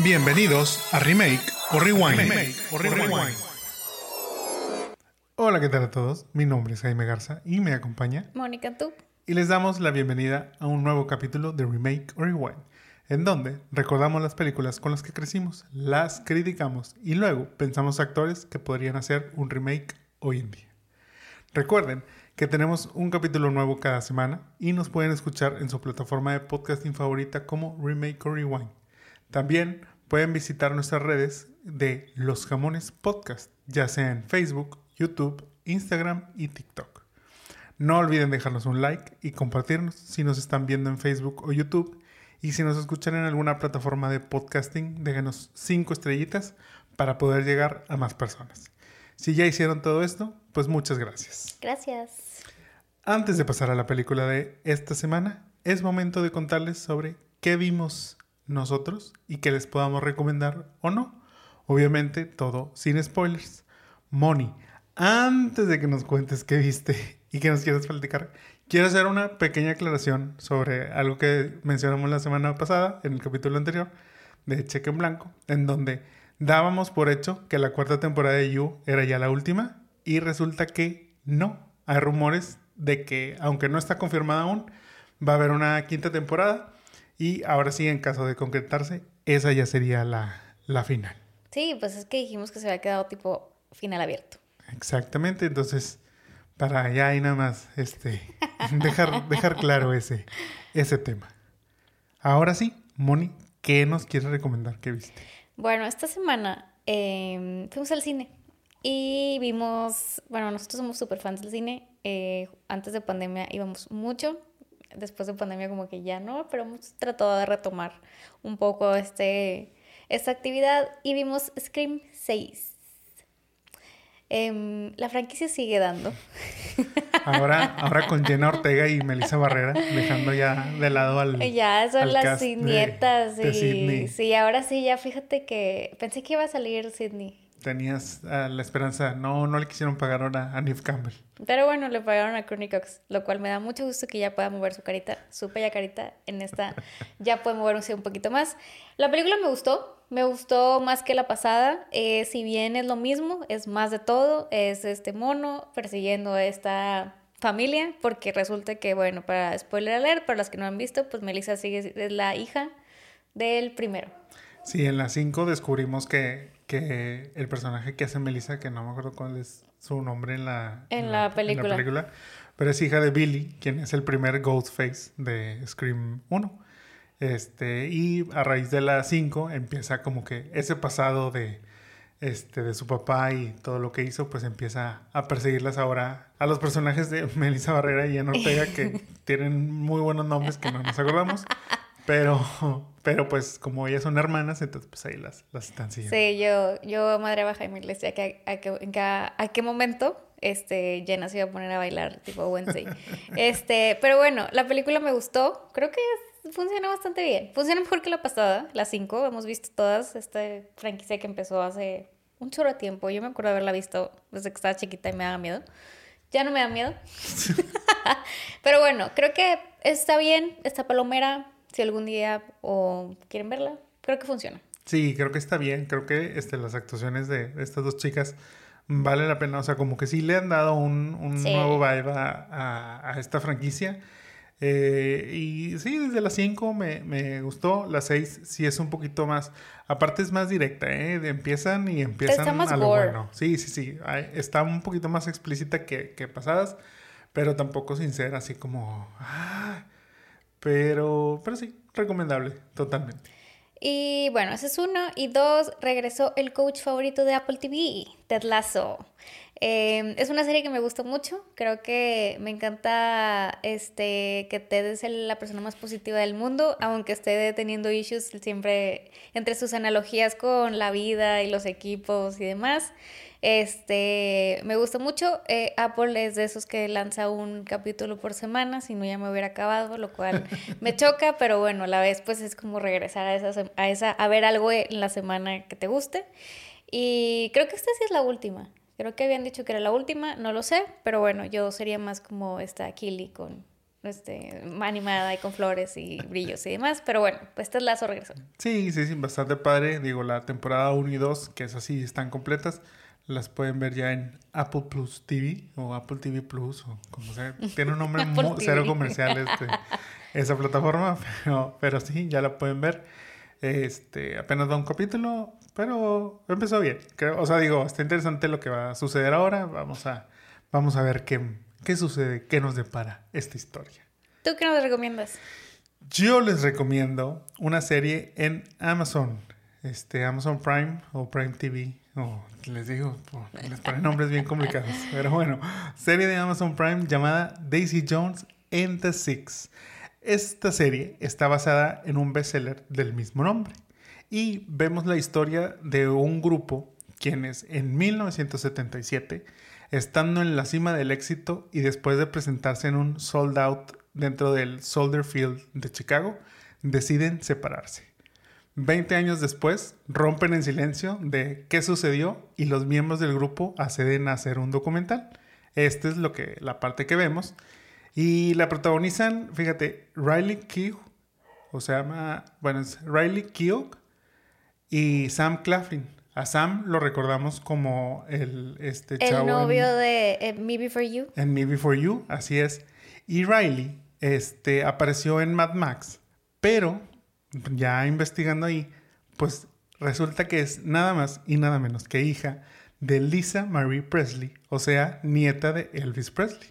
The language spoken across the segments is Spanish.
Bienvenidos a Remake o Rewind. Hola, ¿qué tal a todos? Mi nombre es Jaime Garza y me acompaña Mónica, tú. Y les damos la bienvenida a un nuevo capítulo de Remake o Rewind, en donde recordamos las películas con las que crecimos, las criticamos y luego pensamos actores que podrían hacer un remake hoy en día. Recuerden que tenemos un capítulo nuevo cada semana y nos pueden escuchar en su plataforma de podcasting favorita como Remake o Rewind. También pueden visitar nuestras redes de Los Jamones Podcast, ya sea en Facebook, YouTube, Instagram y TikTok. No olviden dejarnos un like y compartirnos si nos están viendo en Facebook o YouTube. Y si nos escuchan en alguna plataforma de podcasting, déjenos cinco estrellitas para poder llegar a más personas. Si ya hicieron todo esto, pues muchas gracias. Gracias. Antes de pasar a la película de esta semana, es momento de contarles sobre qué vimos nosotros y qué les podamos recomendar o no. Obviamente todo sin spoilers. Moni, antes de que nos cuentes qué viste y qué nos quieres platicar, quiero hacer una pequeña aclaración sobre algo que mencionamos la semana pasada en el capítulo anterior de Cheque en Blanco, en donde dábamos por hecho que la cuarta temporada de You era ya la última y resulta que no. Hay rumores de que, aunque no está confirmada aún, va a haber una quinta temporada y ahora sí, en caso de concretarse, esa ya sería la, la final. Sí, pues es que dijimos que se había quedado tipo final abierto. Exactamente, entonces para allá y nada más este, dejar, dejar claro ese, ese tema. Ahora sí, Moni, ¿qué nos quieres recomendar? ¿Qué viste? Bueno, esta semana em, fuimos al cine y vimos, bueno, nosotros somos súper fans del cine. Eh, antes de pandemia íbamos mucho. Después de pandemia como que ya no, pero hemos tratado de retomar un poco este, esta actividad y vimos Scream 6. Em, la franquicia sigue dando. Ahora, ahora con Jenna Ortega y Melissa Barrera, dejando ya de lado al. Ya son las nietas. y, Sí, ahora sí, ya fíjate que pensé que iba a salir Sidney tenías ah, la esperanza. No, no le quisieron pagar ahora a Neve Campbell. Pero bueno, le pagaron a Courtney Cox, lo cual me da mucho gusto que ya pueda mover su carita, su bella carita. En esta ya puede moverse un poquito más. La película me gustó, me gustó más que la pasada. Eh, si bien es lo mismo, es más de todo. Es este mono persiguiendo a esta familia, porque resulta que, bueno, para spoiler alert, para las que no han visto, pues Melissa sigue, es la hija del primero. Sí, en la 5 descubrimos que que el personaje que hace Melissa, que no me acuerdo cuál es su nombre en la, en, la, película. pero es hija de Billy, quien es el primer Ghostface de Scream 1. Este, y a raíz de la 5 empieza como que ese pasado de, este, de su papá y todo lo que hizo, pues empieza a perseguirlas ahora a los personajes de Melissa Barrera y Ana Ortega, que tienen muy buenos nombres que no nos acordamos. Pero, pero pues como ellas son hermanas, entonces pues ahí las, las están siguiendo. Sí, yo, yo madre baja y me decía que a, que, a, qué momento este, Jenna se iba a poner a bailar tipo Wednesday. este, pero bueno, la película me gustó. Creo que funciona bastante bien. Funciona mejor que la pasada, la 5. Hemos visto todas. Esta franquicia que empezó hace un chorro de tiempo. Yo me acuerdo haberla visto desde que estaba chiquita y me daba miedo. Ya no me da miedo. pero bueno, creo que está bien, esta palomera si algún día o quieren verla, creo que funciona. Sí, creo que está bien. Creo que este, las actuaciones de estas dos chicas vale la pena. O sea, como que sí le han dado un, nuevo vibe a, esta franquicia. Eh, y sí, desde las 5 me, gustó. Las 6 sí es un poquito más. Aparte es más directa, ¿eh? Empiezan y empiezan a lo bueno. Sí, sí, sí. Está un poquito más explícita que, que pasadas, pero tampoco sincera, así como. Ah, pero, pero sí, recomendable, totalmente. Y bueno, ese es uno. Y dos, regresó el coach favorito de Apple TV, Ted Lasso. Em, es una serie que me gustó mucho. Creo que me encanta este, que Ted es la persona más positiva del mundo, aunque esté teniendo issues siempre entre sus analogías con la vida y los equipos y demás. Este, me gusta mucho. Eh, Apple es de esos que lanza un capítulo por semana, si no ya me hubiera acabado, lo cual me choca, pero bueno, a la vez pues es como regresar a esa, a esa, a ver algo en la semana que te guste. Y creo que esta sí es la última. Creo que habían dicho que era la última, no lo sé, pero bueno, yo sería más como esta Kili con este, animada y con flores y brillos y demás. Pero bueno, pues Ted Lasso regresó. Sí, sí, sí, bastante padre. Digo, la temporada 1 y 2, que es así, están completas. Las pueden ver ya en Apple Plus TV o Apple TV Plus o como sea. Tiene un nombre muy, cero comercial este, esa plataforma, pero, pero sí, ya la pueden ver. Este, apenas va un capítulo, pero empezó bien. Creo, o sea, digo, está interesante lo que va a suceder ahora. Vamos a, vamos a ver qué, qué sucede, qué nos depara esta historia. ¿Tú qué nos recomiendas? Yo les recomiendo una serie en Amazon, este Amazon Prime o Prime TV, o les digo, les ponen nombres bien complicados, pero bueno, serie de Amazon Prime llamada Daisy Jones and the Six. Esta serie está basada en un bestseller del mismo nombre y vemos la historia de un grupo quienes en 1977, estando en la cima del éxito y después de presentarse en un sold out dentro del Soldier Field de Chicago, deciden separarse. Veinte años después, rompen en silencio de qué sucedió y los miembros del grupo acceden a hacer un documental. Esta es lo que, la parte que vemos. Y la protagonizan, fíjate, Riley Keough, o se llama, bueno, es Riley Keough y Sam Claflin. A Sam lo recordamos como el este El chavo en- novio de eh, Me Before You. en Me Before You, así es. Y Riley este, apareció en Mad Max, pero ya investigando ahí, pues resulta que es nada más y nada menos que hija de Lisa Marie Presley, o sea, nieta de Elvis Presley.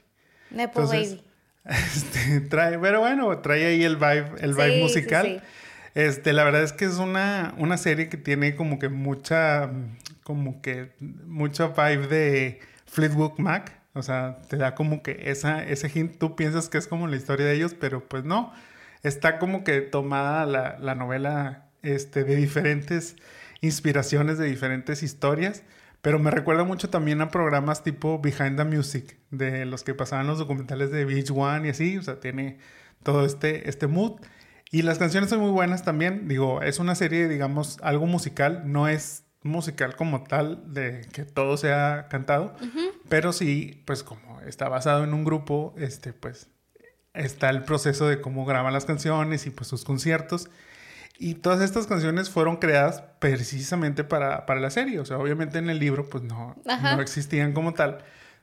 Nepo Entonces, Baby. Este, trae, pero bueno, trae ahí el vibe, el vibe Sí, sí, musical. sí. Este, la verdad es que es una, una serie que tiene como que mucha, como que mucha vibe de Fleetwood Mac. O sea, te da como que esa, ese hint, tú piensas que es como la historia de ellos, pero pues no. Está como que tomada la, la novela este, de diferentes inspiraciones, de diferentes historias. Pero me recuerda mucho también a programas tipo Behind the Music, de los que pasaban los documentales de Beach One y así. O sea, tiene todo este, este mood. Y las canciones son muy buenas también. Digo, es una serie, digamos, algo musical. No es musical como tal, de que todo sea cantado. Pero sí, pues como está basado en un grupo, este, pues está el proceso de cómo graban las canciones y pues sus conciertos. Y todas estas canciones fueron creadas precisamente para, para la serie. O sea, obviamente en el libro pues no, Ajá. no existían como tal.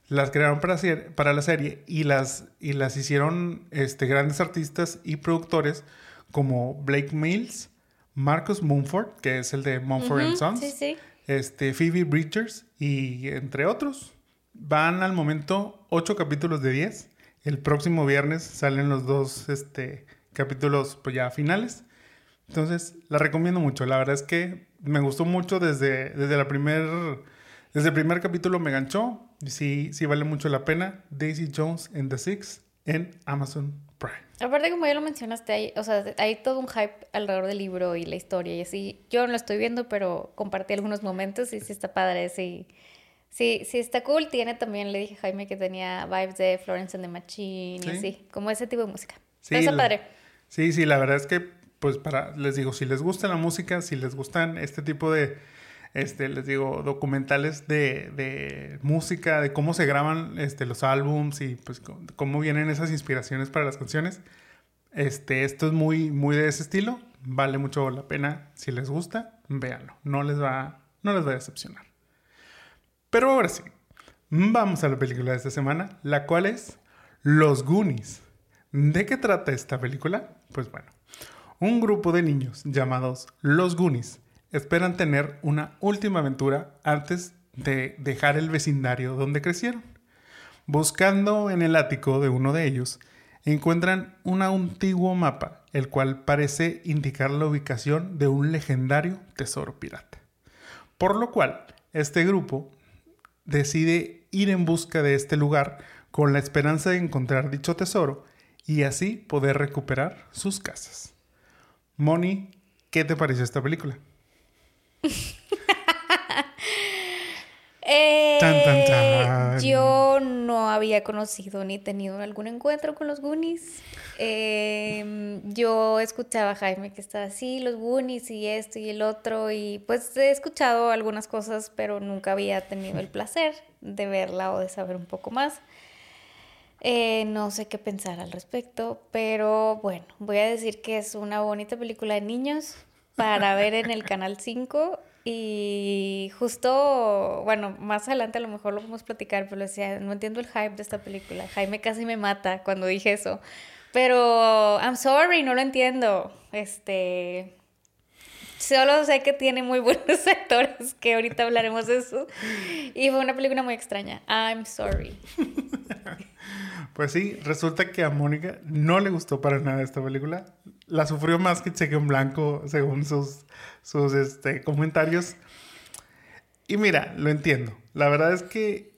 Las crearon para, hacer- para la serie y las, y las hicieron este, grandes artistas y productores como Blake Mills, Marcus Mumford, que es el de Mumford and Sons, Sí, sí. este, Phoebe Bridgers y entre otros. Van al momento 8 capítulos de 10. El próximo viernes salen los dos este, capítulos pues ya finales. Entonces, la recomiendo mucho. La verdad es que me gustó mucho desde, desde, la primer, desde el primer capítulo me ganchó. Y sí, sí vale mucho la pena. Daisy Jones and the Six en Amazon Prime. Aparte, como ya lo mencionaste, hay, o sea, hay todo un hype alrededor del libro y la historia y así. Yo no lo estoy viendo, pero compartí algunos momentos y sí está padre, sí. Sí, sí está cool. Tiene también, le dije a Jaime que tenía vibes de Florence and the Machine y Sí. así, como ese tipo de música. Sí, Pero está la- padre. Sí, sí, la verdad es que, pues, para, les digo, si les gusta la música, si les gustan este tipo de, este, les digo, documentales de, de música, de cómo se graban, este, los álbums y, pues, cómo vienen esas inspiraciones para las canciones, este, esto es muy, muy de ese estilo, vale mucho la pena, si les gusta, véanlo, no les va, no les va a decepcionar. Pero ahora sí, vamos a la película de esta semana, la cual es Los Goonies. ¿De qué trata esta película? Pues bueno, un grupo de niños llamados Los Goonies esperan tener una última aventura antes de dejar el vecindario donde crecieron. Buscando en el ático de uno de ellos, encuentran un antiguo mapa, el cual parece indicar la ubicación de un legendario tesoro pirata. Por lo cual, este grupo decide ir en busca de este lugar con la esperanza de encontrar dicho tesoro y así poder recuperar sus casas. Moni, ¿qué te pareció esta película? Eh, Tan, tan, tan. Yo no había conocido ni tenido algún encuentro con los Goonies. Eh, yo escuchaba a Jaime que estaba así, los Goonies y esto y el otro, y pues he escuchado algunas cosas, pero nunca había tenido el placer de verla o de saber un poco más. Eh, no sé qué pensar al respecto, pero bueno, voy a decir que es una bonita película de niños para ver en el Canal 5 y justo, bueno, más adelante a lo mejor lo podemos platicar, pero decía, no entiendo el hype de esta película. Jaime casi me mata cuando dije eso. Pero, I'm sorry, no lo entiendo. Este, Solo sé que tiene muy buenos actores, que ahorita hablaremos de eso. Y fue una película muy extraña. I'm sorry. Pues sí, resulta que a Mónica no le gustó para nada esta película. La sufrió más que Cheque en Blanco, según sus, sus este, comentarios. Y mira, lo entiendo. La verdad es que,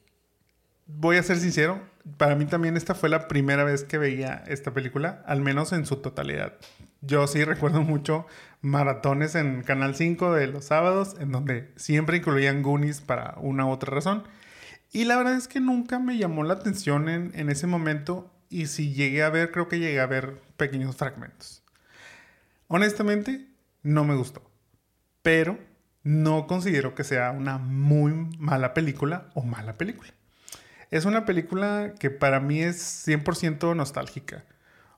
voy a ser sincero, para mí también esta fue la primera vez que veía esta película, al menos en su totalidad. Yo sí recuerdo mucho maratones en Canal 5 de los sábados, en donde siempre incluían Goonies para una u otra razón. Y la verdad es que nunca me llamó la atención en, ese momento. Y si llegué a ver, creo que llegué a ver pequeños fragmentos. Honestamente, no me gustó. Pero no considero que sea una muy mala película o mala película. Es una película que para mí es 100% nostálgica.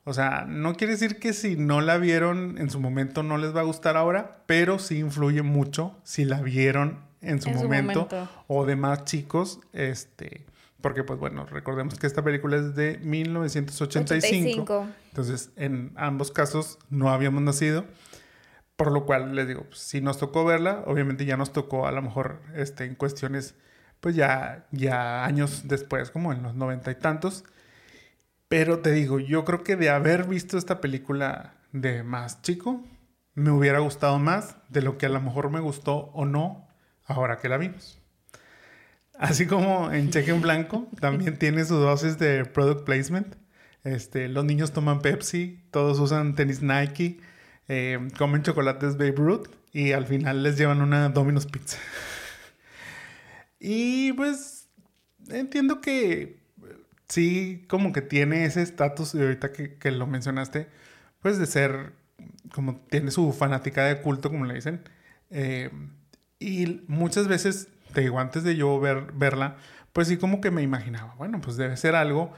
O sea, no quiere decir que si no la vieron en su momento no les va a gustar ahora, pero sí influye mucho si la vieron en su, momento, o de más chicos, este, porque pues bueno, recordemos que esta película es de 1985. Entonces, en ambos casos no habíamos nacido. Por lo cual les digo, pues, si nos tocó verla, obviamente ya nos tocó a lo mejor este, en cuestiones, pues ya, ya años después, como en los noventa y tantos. Pero te digo, yo creo que de haber visto esta película de más chico, me hubiera gustado más de lo que a lo mejor me gustó o no ahora que la vimos. Así como en Cheque en Blanco, también tiene su dosis de product placement. Este, los niños toman Pepsi, todos usan tenis Nike, eh, comen chocolates Babe Ruth y al final les llevan una Domino's Pizza. y pues entiendo que sí, como que tiene ese estatus, y ahorita que, lo mencionaste, pues de ser, como tiene su fanática de culto, como le dicen. Eh, y muchas veces, te digo, antes de yo ver, verla, pues sí como que me imaginaba, bueno, pues debe ser algo,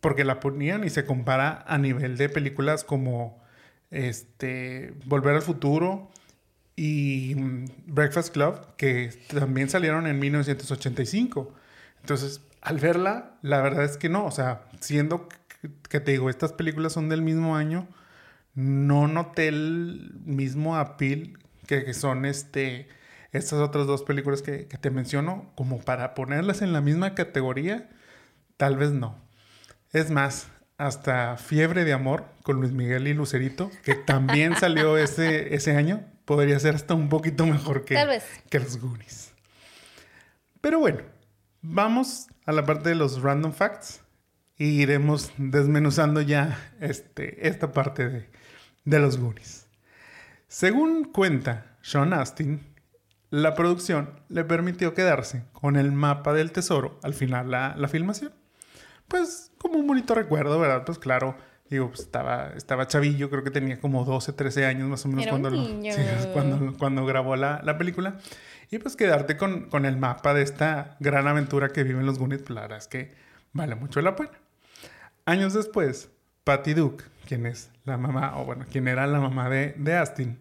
porque la ponían y se compara a nivel de películas como este, Volver al Futuro y mm, Breakfast Club, que también salieron en 1985. Entonces, al verla, la verdad es que no, o sea, siendo que, te digo, estas películas son del mismo año, no noté el mismo appeal que, son este, estas otras dos películas que, que, te menciono, como para ponerlas en la misma categoría, tal vez no. Es más, hasta Fiebre de Amor con Luis Miguel y Lucerito, que también salió ese, ese año, podría ser hasta un poquito mejor que, que los Goonies. Pero bueno, Vamos a la parte de los random facts y iremos desmenuzando ya este, esta parte de, de los Goonies. Según cuenta Sean Astin, la producción le permitió quedarse con el mapa del tesoro al final la, la filmación. Pues como un bonito recuerdo, ¿verdad? Pues claro, digo, pues, estaba, estaba chavillo, creo que tenía como 12, 13 años más o menos cuando, cuando, cuando, grabó la, la película. Y pues quedarte con, con, el mapa de esta gran aventura que viven los Goonies, pues la verdad es que vale mucho la pena. Años después, Patty Duke, quien es la mamá, o bueno, quien era la mamá de, de Astin,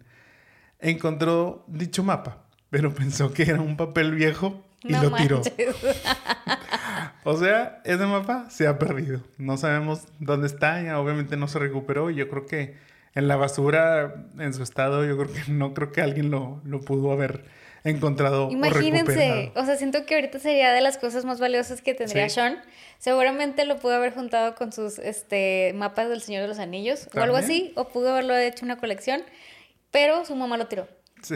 encontró dicho mapa, pero pensó que era un papel viejo y lo tiró. o sea, ese mapa se ha perdido. No sabemos dónde está, ya obviamente no se recuperó y yo creo que en la basura, en su estado, yo creo que no creo que alguien lo, lo pudo haber encontrado. Imagínense, o, sea, siento que ahorita sería de las cosas más valiosas que tendría Sean. Seguramente lo pudo haber juntado con sus este, mapas del Señor de los Anillos o algo así, o pudo haberlo hecho una colección, pero su mamá lo tiró. Sí.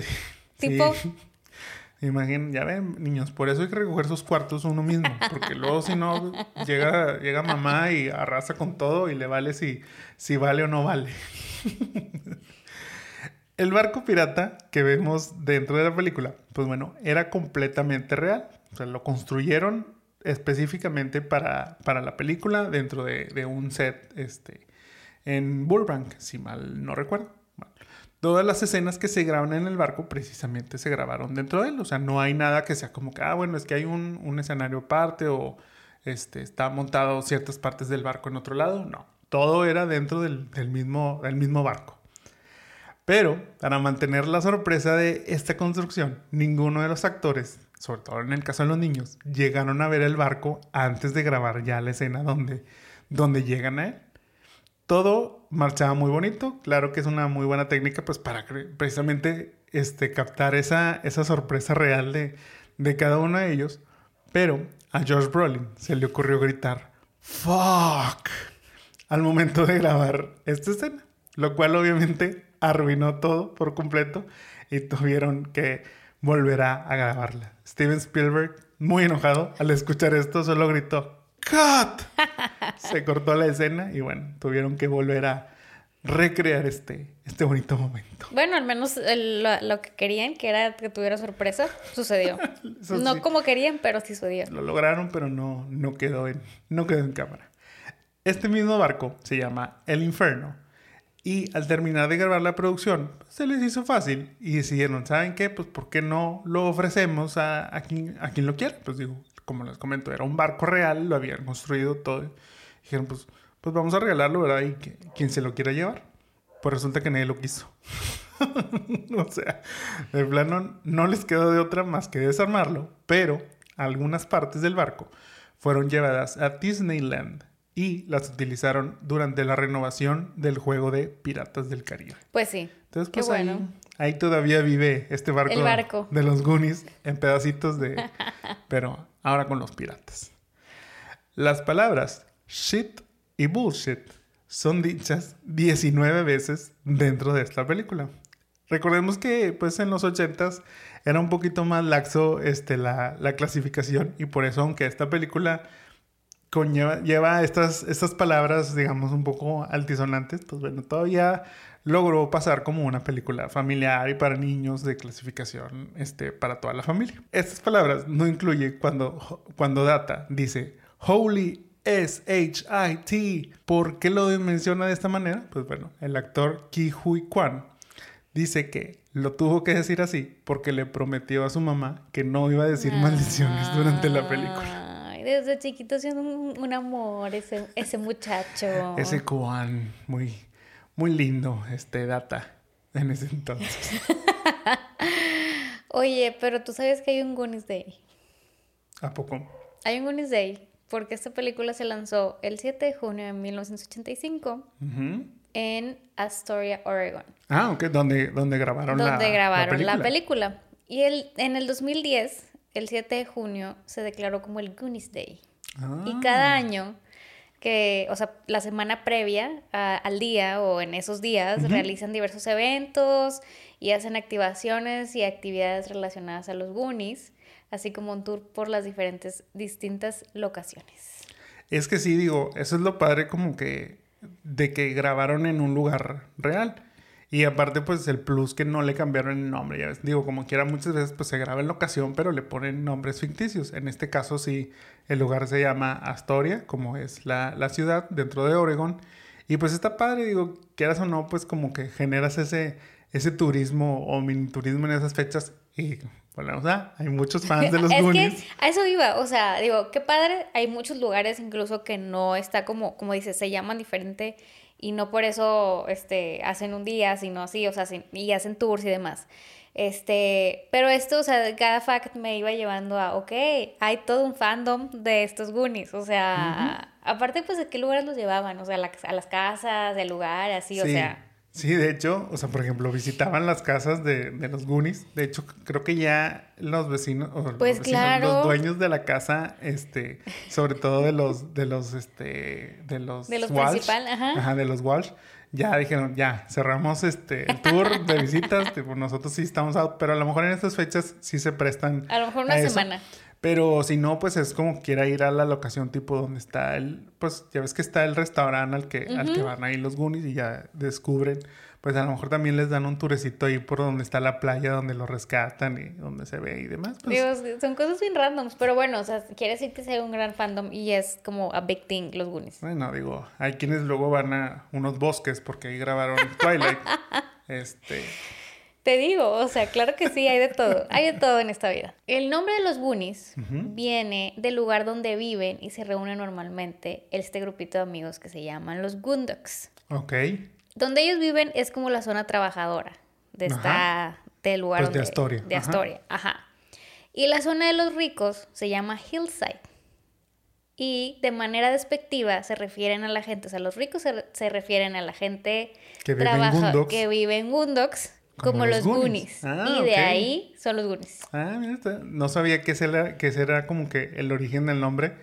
Tipo. Imaginen, ya ven, niños, por eso hay que recoger sus cuartos uno mismo, porque luego si no, llega, llega mamá y arrasa con todo y le vale si, si vale o no vale. El barco pirata que vemos dentro de la película, pues bueno, era completamente real. O sea, lo construyeron específicamente para, para la película dentro de, un set este, en Burbank, si mal no recuerdo. Todas las escenas que se graban en el barco precisamente se grabaron dentro de él. O sea, no hay nada que sea como que, ah, bueno, es que hay un, un escenario aparte o este, está montado ciertas partes del barco en otro lado, no. Todo era dentro del, del mismo, del mismo barco. Pero para mantener la sorpresa de esta construcción, ninguno de los actores, sobre todo en el caso de los niños, llegaron a ver el barco antes de grabar ya la escena donde, donde llegan a él. Todo marchaba muy bonito, claro que es una muy buena técnica pues para precisamente este, captar esa, esa sorpresa real de, de cada uno de ellos, pero a George Brolin se le ocurrió gritar ¡Fuck! al momento de grabar esta escena, lo cual obviamente arruinó todo por completo y tuvieron que volver a, grabarla. Steven Spielberg, muy enojado al escuchar esto, solo gritó ¡Cut! Se cortó la escena y bueno, tuvieron que volver a recrear este, este bonito momento. Bueno, al menos lo, que querían, que era que tuviera sorpresa, sucedió. no como querían, pero sí sucedió. Lo lograron, pero no, no, quedó en, no quedó en cámara. Este mismo barco se llama El Inferno y al terminar de grabar la producción, se les hizo fácil y decidieron, ¿saben qué? Pues ¿por qué no lo ofrecemos a, a, quien, a quien lo quiera? Pues digo, como les comento, era un barco real, lo habían construido todo. Dijeron, pues, pues vamos a regalarlo, ¿verdad? Y que, quien se lo quiera llevar. Pues resulta que nadie lo quiso. o sea, de plano no les quedó de otra más que desarmarlo, pero algunas partes del barco fueron llevadas a Disneyland y las utilizaron durante la renovación del juego de Piratas del Caribe. Pues sí. Entonces, pues ahí, ahí, todavía vive este barco, barco, de los Goonies en pedacitos de... pero ahora con los piratas. Las palabras shit y bullshit son dichas 19 veces dentro de esta película. Recordemos que pues en los 80s era un poquito más laxo este, la, la clasificación y por eso aunque esta película conlleva, lleva estas, estas palabras, digamos, un poco altisonantes, pues bueno, todavía logró pasar como una película familiar y para niños de clasificación este, para toda la familia. Estas palabras no incluye cuando, cuando Data dice Holy S-H-I-T. ¿Por qué lo menciona de esta manera? Pues bueno, el actor Ki Hui Kwan dice que lo tuvo que decir así porque le prometió a su mamá que no iba a decir maldiciones durante la película desde chiquito siendo un, amor ese, ese muchacho. Ese Kuan, muy, muy lindo, este data en ese entonces. Oye, pero tú sabes que hay un Goonies Day. ¿A poco? Hay un Goonies Day porque esta película se lanzó el 7 de junio de 1985 en Astoria, Oregon. Ah, ok, donde, donde grabaron, donde grabaron la película. Y el, en el 2010 el 7 de junio se declaró como el Goonies Day. Y ah. cada año, que, o sea, la semana previa al día o en esos días, realizan diversos eventos y hacen activaciones y actividades relacionadas a los Goonies, así como un tour por las diferentes, distintas locaciones. Es que sí, digo, eso es lo padre como que de que grabaron en un lugar real. Y aparte, pues el plus que no le cambiaron el nombre, ya ves, digo, como quiera, muchas veces pues se graba en locación, pero le ponen nombres ficticios. En este caso, sí, el lugar se llama Astoria, como es la, la ciudad dentro de Oregon. Y pues está padre, digo, quieras o no, pues como que generas ese, ese turismo o mini turismo en esas fechas. Y bueno, o sea, hay muchos fans de los es Que a eso iba, o sea, digo, qué padre, hay muchos lugares incluso que no está como, como dices, se llaman diferente y no por eso este, hacen un día, sino así, o sea, y hacen tours y demás. Este, pero esto, o sea, cada fact me iba llevando a, ok, hay todo un fandom de estos Goonies, o sea, aparte pues de qué lugares los llevaban, o sea, a las casas, del lugar, así, o sea. Sí, de hecho, o sea, por ejemplo, visitaban las casas de, los Goonies. De hecho, creo que ya los vecinos, o pues los, claro. los dueños de la casa, este, sobre todo de los, de los, este, de los, de los Walsh, ajá. ajá. de los Walsh, ya dijeron, ya, cerramos este el tour de visitas, tipo, nosotros sí estamos out, pero a lo mejor en estas fechas sí se prestan. A lo mejor una semana. Pero si no, pues es como quiera ir a la locación tipo donde está el, pues ya ves que está el restaurante al que, al que van ahí los Goonies y ya descubren, pues a lo mejor también les dan un turecito ahí por donde está la playa, donde lo rescatan y donde se ve y demás. Pues. Digo, son cosas bien randoms, pero bueno, o sea, quiere decir que sea un gran fandom y es como a big thing los Goonies. Bueno, digo, hay quienes luego van a unos bosques porque ahí grabaron Twilight. este... Te digo, o sea, claro que sí, hay de todo, hay de todo en esta vida. El nombre de los Goonies viene del lugar donde viven y se reúnen normalmente este grupito de amigos que se llaman los Goondocks. Ok. Donde ellos viven es como la zona trabajadora de esta, del lugar Pues de Astoria, De. Astoria, ajá. Y la zona de los ricos se llama Hillside. Y de manera despectiva se refieren a la gente, o sea, los ricos se, se refieren a la gente Que vive en trabaja- Goondocks. que vive en Goondocks como, Como los los Goonies. Goonies. Ah, y de ahí son los Goonies. Ah, mira, no sabía que ese, era, que ese era como que el origen del nombre.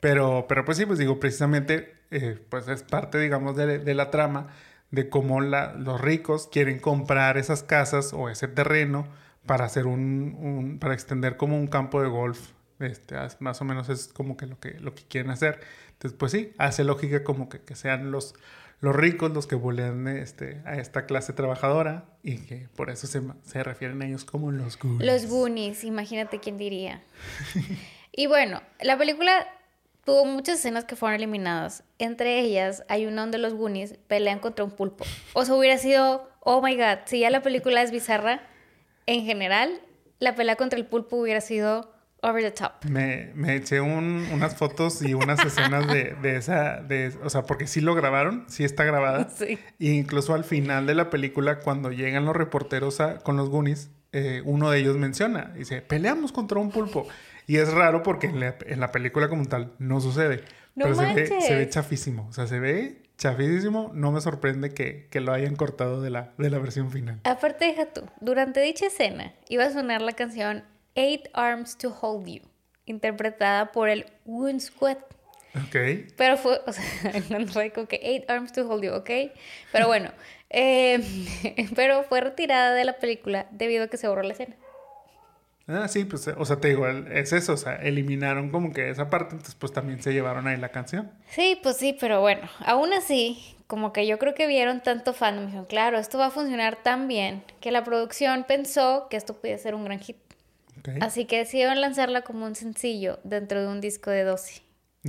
Pero, pero pues sí, pues digo, precisamente, eh, pues es parte, digamos, de, de la trama de cómo la- los ricos quieren comprar esas casas o ese terreno para hacer un, un- para extender como un campo de golf. Este, más o menos es como que lo que, lo que quieren hacer. Entonces, pues sí, hace lógica como que, que sean los, los ricos los que bulean este, a esta clase trabajadora y que por eso se, se refieren a ellos como los Goonies. Los Goonies, imagínate quién diría. y bueno, la película tuvo muchas escenas que fueron eliminadas. Entre ellas hay una donde los Goonies pelean contra un pulpo. O sea, hubiera sido, oh my god, si ya la película es bizarra, en general, la pelea contra el pulpo hubiera sido over the top. Me, me eché un- unas fotos y unas escenas de, de esa, de, o sea, porque sí lo grabaron, sí está grabada. Sí. E incluso al final de la película, cuando llegan los reporteros a- con los Goonies, eh, uno de ellos menciona, dice, peleamos contra un pulpo. Y es raro porque en la, en la película como tal no sucede. No pero se ve, se ve chafísimo, o sea, se ve chafísimo. No me sorprende que, que lo hayan cortado de la, de la versión final. Aparte, deja tú, durante dicha escena iba a sonar la canción Eight Arms to Hold You, interpretada por el Squad. Ok. Pero fue, o sea, no fue como que eight arms to hold you, ¿ok? Pero bueno, eh, pero fue retirada de la película debido a que se borró la escena. Ah, sí, pues, o sea, te digo, es eso, o sea, eliminaron como que esa parte, entonces pues también se llevaron ahí la canción. Sí, pues sí, pero bueno, aún así, como que yo creo que vieron tanto fandom y dijeron, claro, esto va a funcionar tan bien que la producción pensó que esto podía ser un gran hit. Así que decidieron lanzarla como un sencillo dentro de un disco de 12.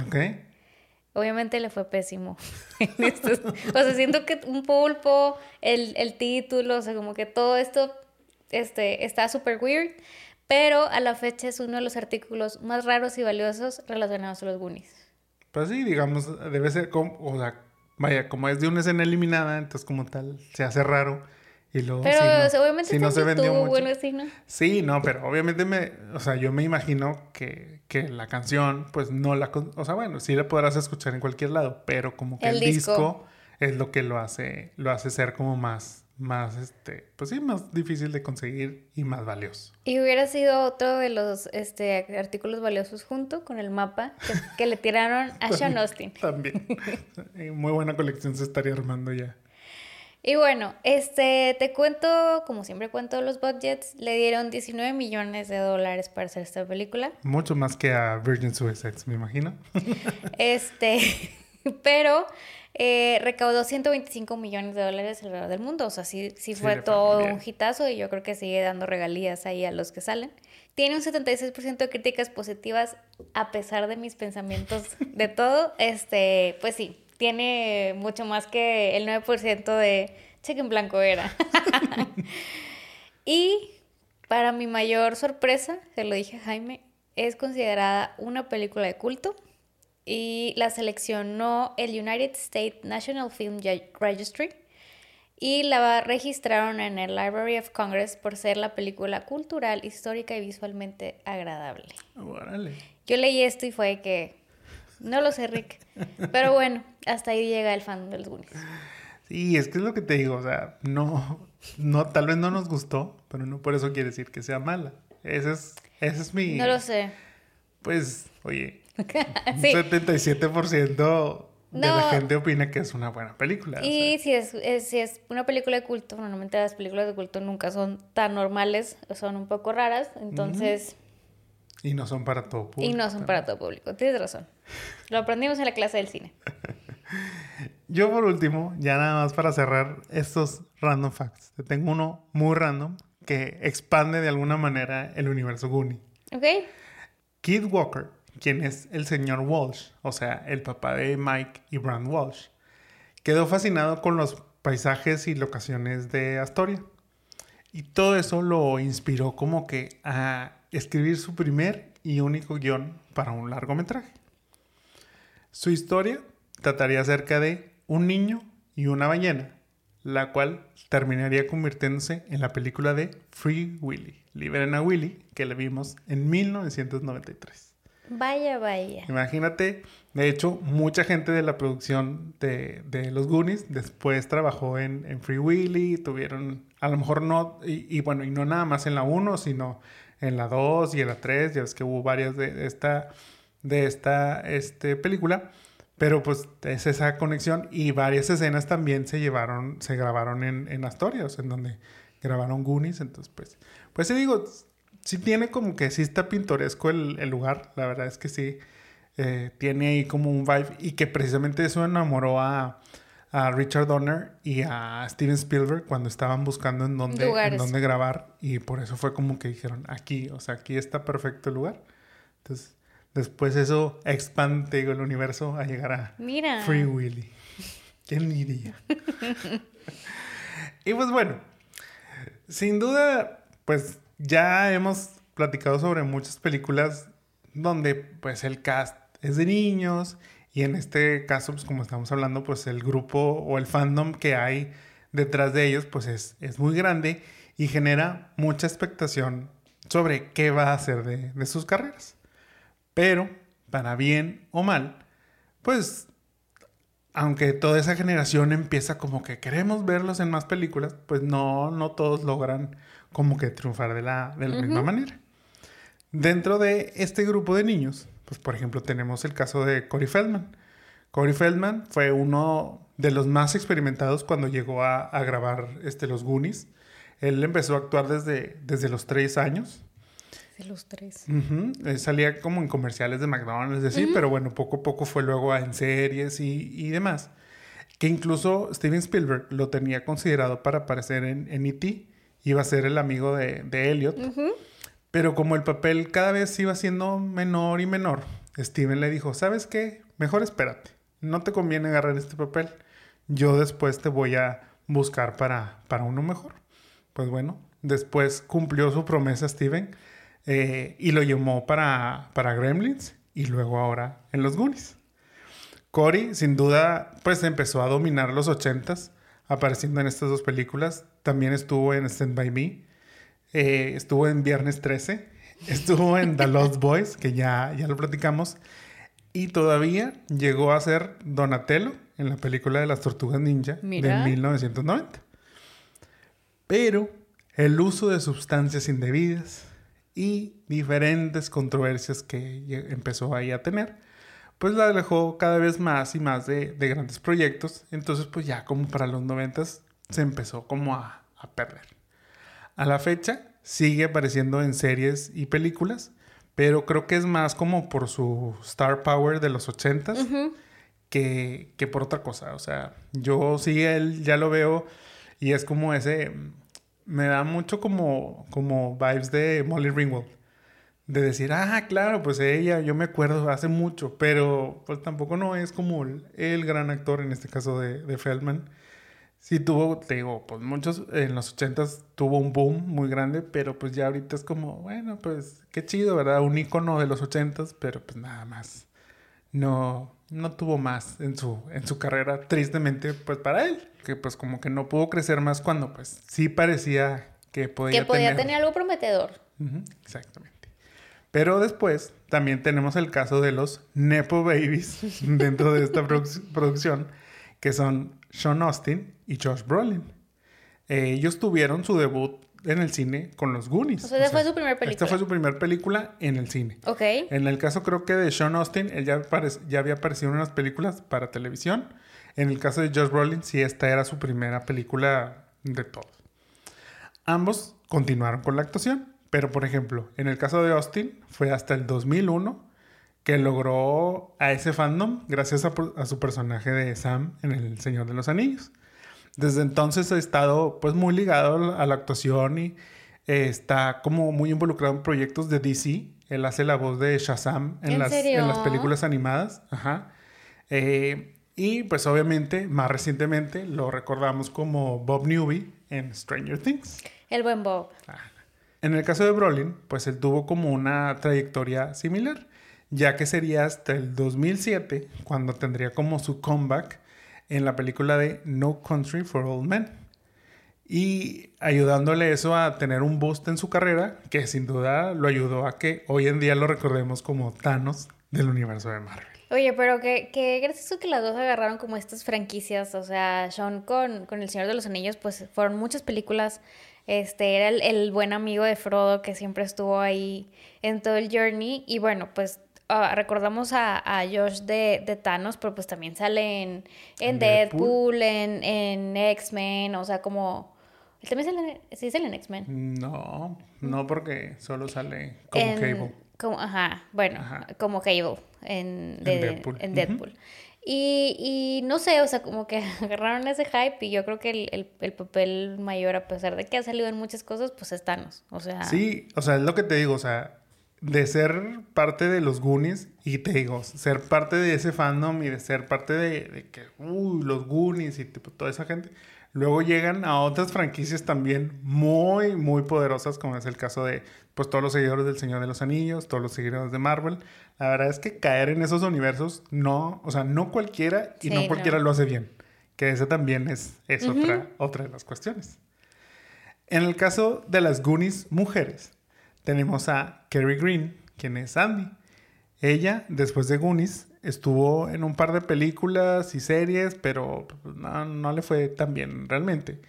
Ok. Obviamente le fue pésimo. o sea, siento que un pulpo, el, el título, o sea, como que todo esto este, está súper weird. Pero a la fecha es uno de los artículos más raros y valiosos relacionados a los Goonies. Pues sí, digamos, debe ser como, o sea, vaya, como es de una escena eliminada, entonces como tal se hace raro. Y luego, Pero sí, no- o sea, obviamente sí no se en vendió mucho. bueno, sí, ¿no? Sí, no, pero obviamente me, o sea, yo me imagino que, que la canción, pues no la, o sea, bueno, sí la podrás escuchar en cualquier lado, pero como que el, El disco. disco. es lo que lo hace, lo hace ser como más, más, este, pues sí, más difícil de conseguir y más valioso. Y hubiera sido otro de los este, artículos valiosos junto con el mapa que, que le tiraron a Sean Austin. También. Muy buena colección se estaría armando ya. Y bueno, este, te cuento, como siempre cuento los budgets, le dieron 19 millones de dólares para hacer esta película. Mucho más que a Virgin Suicides, me imagino. Este, pero eh, recaudó 125 millones de dólares alrededor del mundo. O sea, sí, sí fue todo un hitazo y yo creo que sigue dando regalías ahí a los que salen. Tiene un 76% de críticas positivas a pesar de mis pensamientos de todo. Este, pues sí, tiene mucho más que el 9% de cheque en blanco era. y para mi mayor sorpresa, se lo dije a Jaime, es considerada una película de culto y la seleccionó el United States National Film Registry y la registraron en el Library of Congress por ser la película cultural, histórica y visualmente agradable. Órale. Yo leí esto y fue que no lo sé, Rick, pero bueno, hasta ahí llega el fan de los Goonies. Sí, es que es lo que te digo, o sea, no, no, tal vez no nos gustó, pero no por eso quiere decir que sea mala. Ese es, ese es mi, No lo sé. pues, oye, un Sí. 77% de la gente opina que es una buena película. o Y sea, si es, es- si es una película de culto, normalmente las películas de culto nunca son tan normales, son un poco raras, entonces, y no son para todo y público. no son para todo público. Tienes razón. Lo aprendimos en la clase del cine. Yo por último, ya nada más para cerrar estos random facts. Te tengo uno muy random que expande de alguna manera el universo Goonie. ¿Ok? Kid Walker, quien es el señor Walsh, o sea, el papá de Mike y Brand Walsh, quedó fascinado con los paisajes y locaciones de Astoria. Y todo eso lo inspiró como que a escribir su primer y único guion para un largometraje. Su historia trataría acerca de un niño y una ballena, la cual terminaría convirtiéndose en la película de Free Willy, Liberen a Willy, que le vimos en 1993. Vaya, vaya. Imagínate, de hecho, mucha gente de la producción de, Los Goonies después trabajó en, Free Willy, tuvieron, a lo mejor no, y, bueno, y no nada más en la 1, sino en la 2 y en la 3, ya ves que hubo varias de esta, de esta este, película. Pero pues es esa conexión y varias escenas también se llevaron, se grabaron en, en Astorias, en donde grabaron Goonies. Entonces, pues, pues sí digo, sí tiene como que sí está pintoresco el, el lugar. La verdad es que sí. Eh, tiene ahí como un vibe y que precisamente eso enamoró a, a Richard Donner y a Steven Spielberg cuando estaban buscando en dónde, en dónde grabar y por eso fue como que dijeron aquí, o sea, aquí está perfecto el lugar. Entonces, Después eso expande el universo a llegar a Free Willy. ¿Quién diría? y pues bueno, sin duda, pues ya hemos platicado sobre muchas películas donde pues el cast es de niños y en este caso, pues como estamos hablando, pues el grupo o el fandom que hay detrás de ellos pues es, es muy grande y genera mucha expectación sobre qué va a hacer de, de sus carreras. Pero, para bien o mal, pues, aunque toda esa generación empieza como que queremos verlos en más películas, pues no, no todos logran como que triunfar de la, de la misma manera. Dentro de este grupo de niños, pues por ejemplo tenemos el caso de Corey Feldman. Corey Feldman fue uno de los más experimentados cuando llegó a, grabar este, los Goonies. Él empezó a actuar desde, desde los tres años los tres. Eh, salía como en comerciales de McDonald's, decir, pero bueno, poco a poco fue luego en series y, demás. Que incluso Steven Spielberg lo tenía considerado para aparecer en, en E.T. Iba a ser el amigo de, de Elliot. Pero como el papel cada vez iba siendo menor y menor, Steven le dijo, ¿sabes qué? Mejor espérate. No te conviene agarrar este papel. Yo después te voy a buscar para, para uno mejor. Pues bueno, después cumplió su promesa Steven eh, y lo llamó para, para Gremlins y luego ahora en los Goonies. Cory, sin duda, pues empezó a dominar los ochentas, apareciendo en estas dos películas. También estuvo en Stand By Me, eh, estuvo en Viernes 13, estuvo en The Lost Boys, que ya, ya lo platicamos, y todavía llegó a ser Donatello en la película de las Tortugas Ninja de 1990. Pero el uso de sustancias indebidas, y diferentes controversias que empezó ahí a tener, pues la alejó cada vez más y más de, grandes proyectos. Entonces, pues ya como para los noventas se empezó como a, perder. A la fecha sigue apareciendo en series y películas, pero creo que es más como por su star power de los ochentas que, que por otra cosa. O sea, yo sí él ya lo veo y es como ese me da mucho como, como vibes de Molly Ringwald. De decir, ah, claro, pues ella, yo me acuerdo hace mucho, pero pues tampoco no es como el, gran actor, en este caso de, de, Feldman. Sí tuvo, te digo, pues muchos, en los ochentas tuvo un boom muy grande, pero pues ya ahorita es como, bueno, pues qué chido, ¿verdad? Un icono de los ochentas, pero pues nada más. No, no tuvo más en su, en su carrera, tristemente, pues para él que pues como que no pudo crecer más cuando pues sí parecía que podía, que podía tener... algo prometedor. exactamente. Pero después también tenemos el caso de los Nepo Babies dentro de esta producción, que son Sean Austin y Josh Brolin. Eh, ellos tuvieron su debut en el cine con los Goonies. O sea, esta fue su primera película. Esta fue su primera película en el cine. Ok. En el caso creo que de Sean Austin, él ya, ya había aparecido en unas películas para televisión. En el caso de Josh Brolin, sí, esta era su primera película de todos. Ambos continuaron con la actuación, pero por ejemplo, en el caso de Austin, fue hasta el 2001 que logró a ese fandom gracias a, su personaje de Sam en El Señor de los Anillos. Desde entonces ha estado pues muy ligado a la actuación y eh, está como muy involucrado en proyectos de DC. Él hace la voz de Shazam en, las, en las, películas animadas. Ajá. Eh, y pues obviamente, más recientemente, lo recordamos como Bob Newby en Stranger Things. El buen Bob. Ah. En el caso de Brolin, pues él tuvo como una trayectoria similar, ya que sería hasta el 2007 cuando tendría como su comeback en la película de No Country for Old Men. Y ayudándole eso a tener un boost en su carrera, que sin duda lo ayudó a que hoy en día lo recordemos como Thanos del universo de Marvel. Oye, pero que, que gracioso que las dos agarraron como estas franquicias. O sea, Sean con, con El Señor de los Anillos, pues fueron muchas películas. Este, era el, el buen amigo de Frodo que siempre estuvo ahí en todo el journey. Y bueno, pues ah, recordamos a, a Josh de, de Thanos, pero pues también sale en, en Deadpool. Deadpool, en, en X-Men, o sea, como... ¿Él también sale en, sí sale en X-Men? No, no porque solo sale como En- Cable. como- ajá, bueno, Ajá. como Cable en, de- En Deadpool. en. Deadpool. y, y no sé, o sea, como que agarraron ese hype y yo creo que el, el- el papel mayor, a pesar de que ha salido en muchas cosas, pues es Thanos. O sea, Sí, o sea, es lo que te digo, o sea, de ser parte de los Goonies y te digo, ser parte de ese fandom y de ser parte de, de que, uy, los Goonies y tipo, toda esa gente, luego llegan a otras franquicias también muy, muy poderosas, como es el caso de, pues, todos los seguidores del Señor de los Anillos, todos los seguidores de Marvel. La verdad es que caer en esos universos, no, o sea, no cualquiera y Sí, no no. cualquiera lo hace bien. Que esa también es, es otra, otra de las cuestiones. En el caso de las Goonies mujeres, tenemos a Kerry Green, quien es Andy. Ella, después de Goonies, estuvo en un par de películas y series, pero pues, no, no le fue tan bien realmente.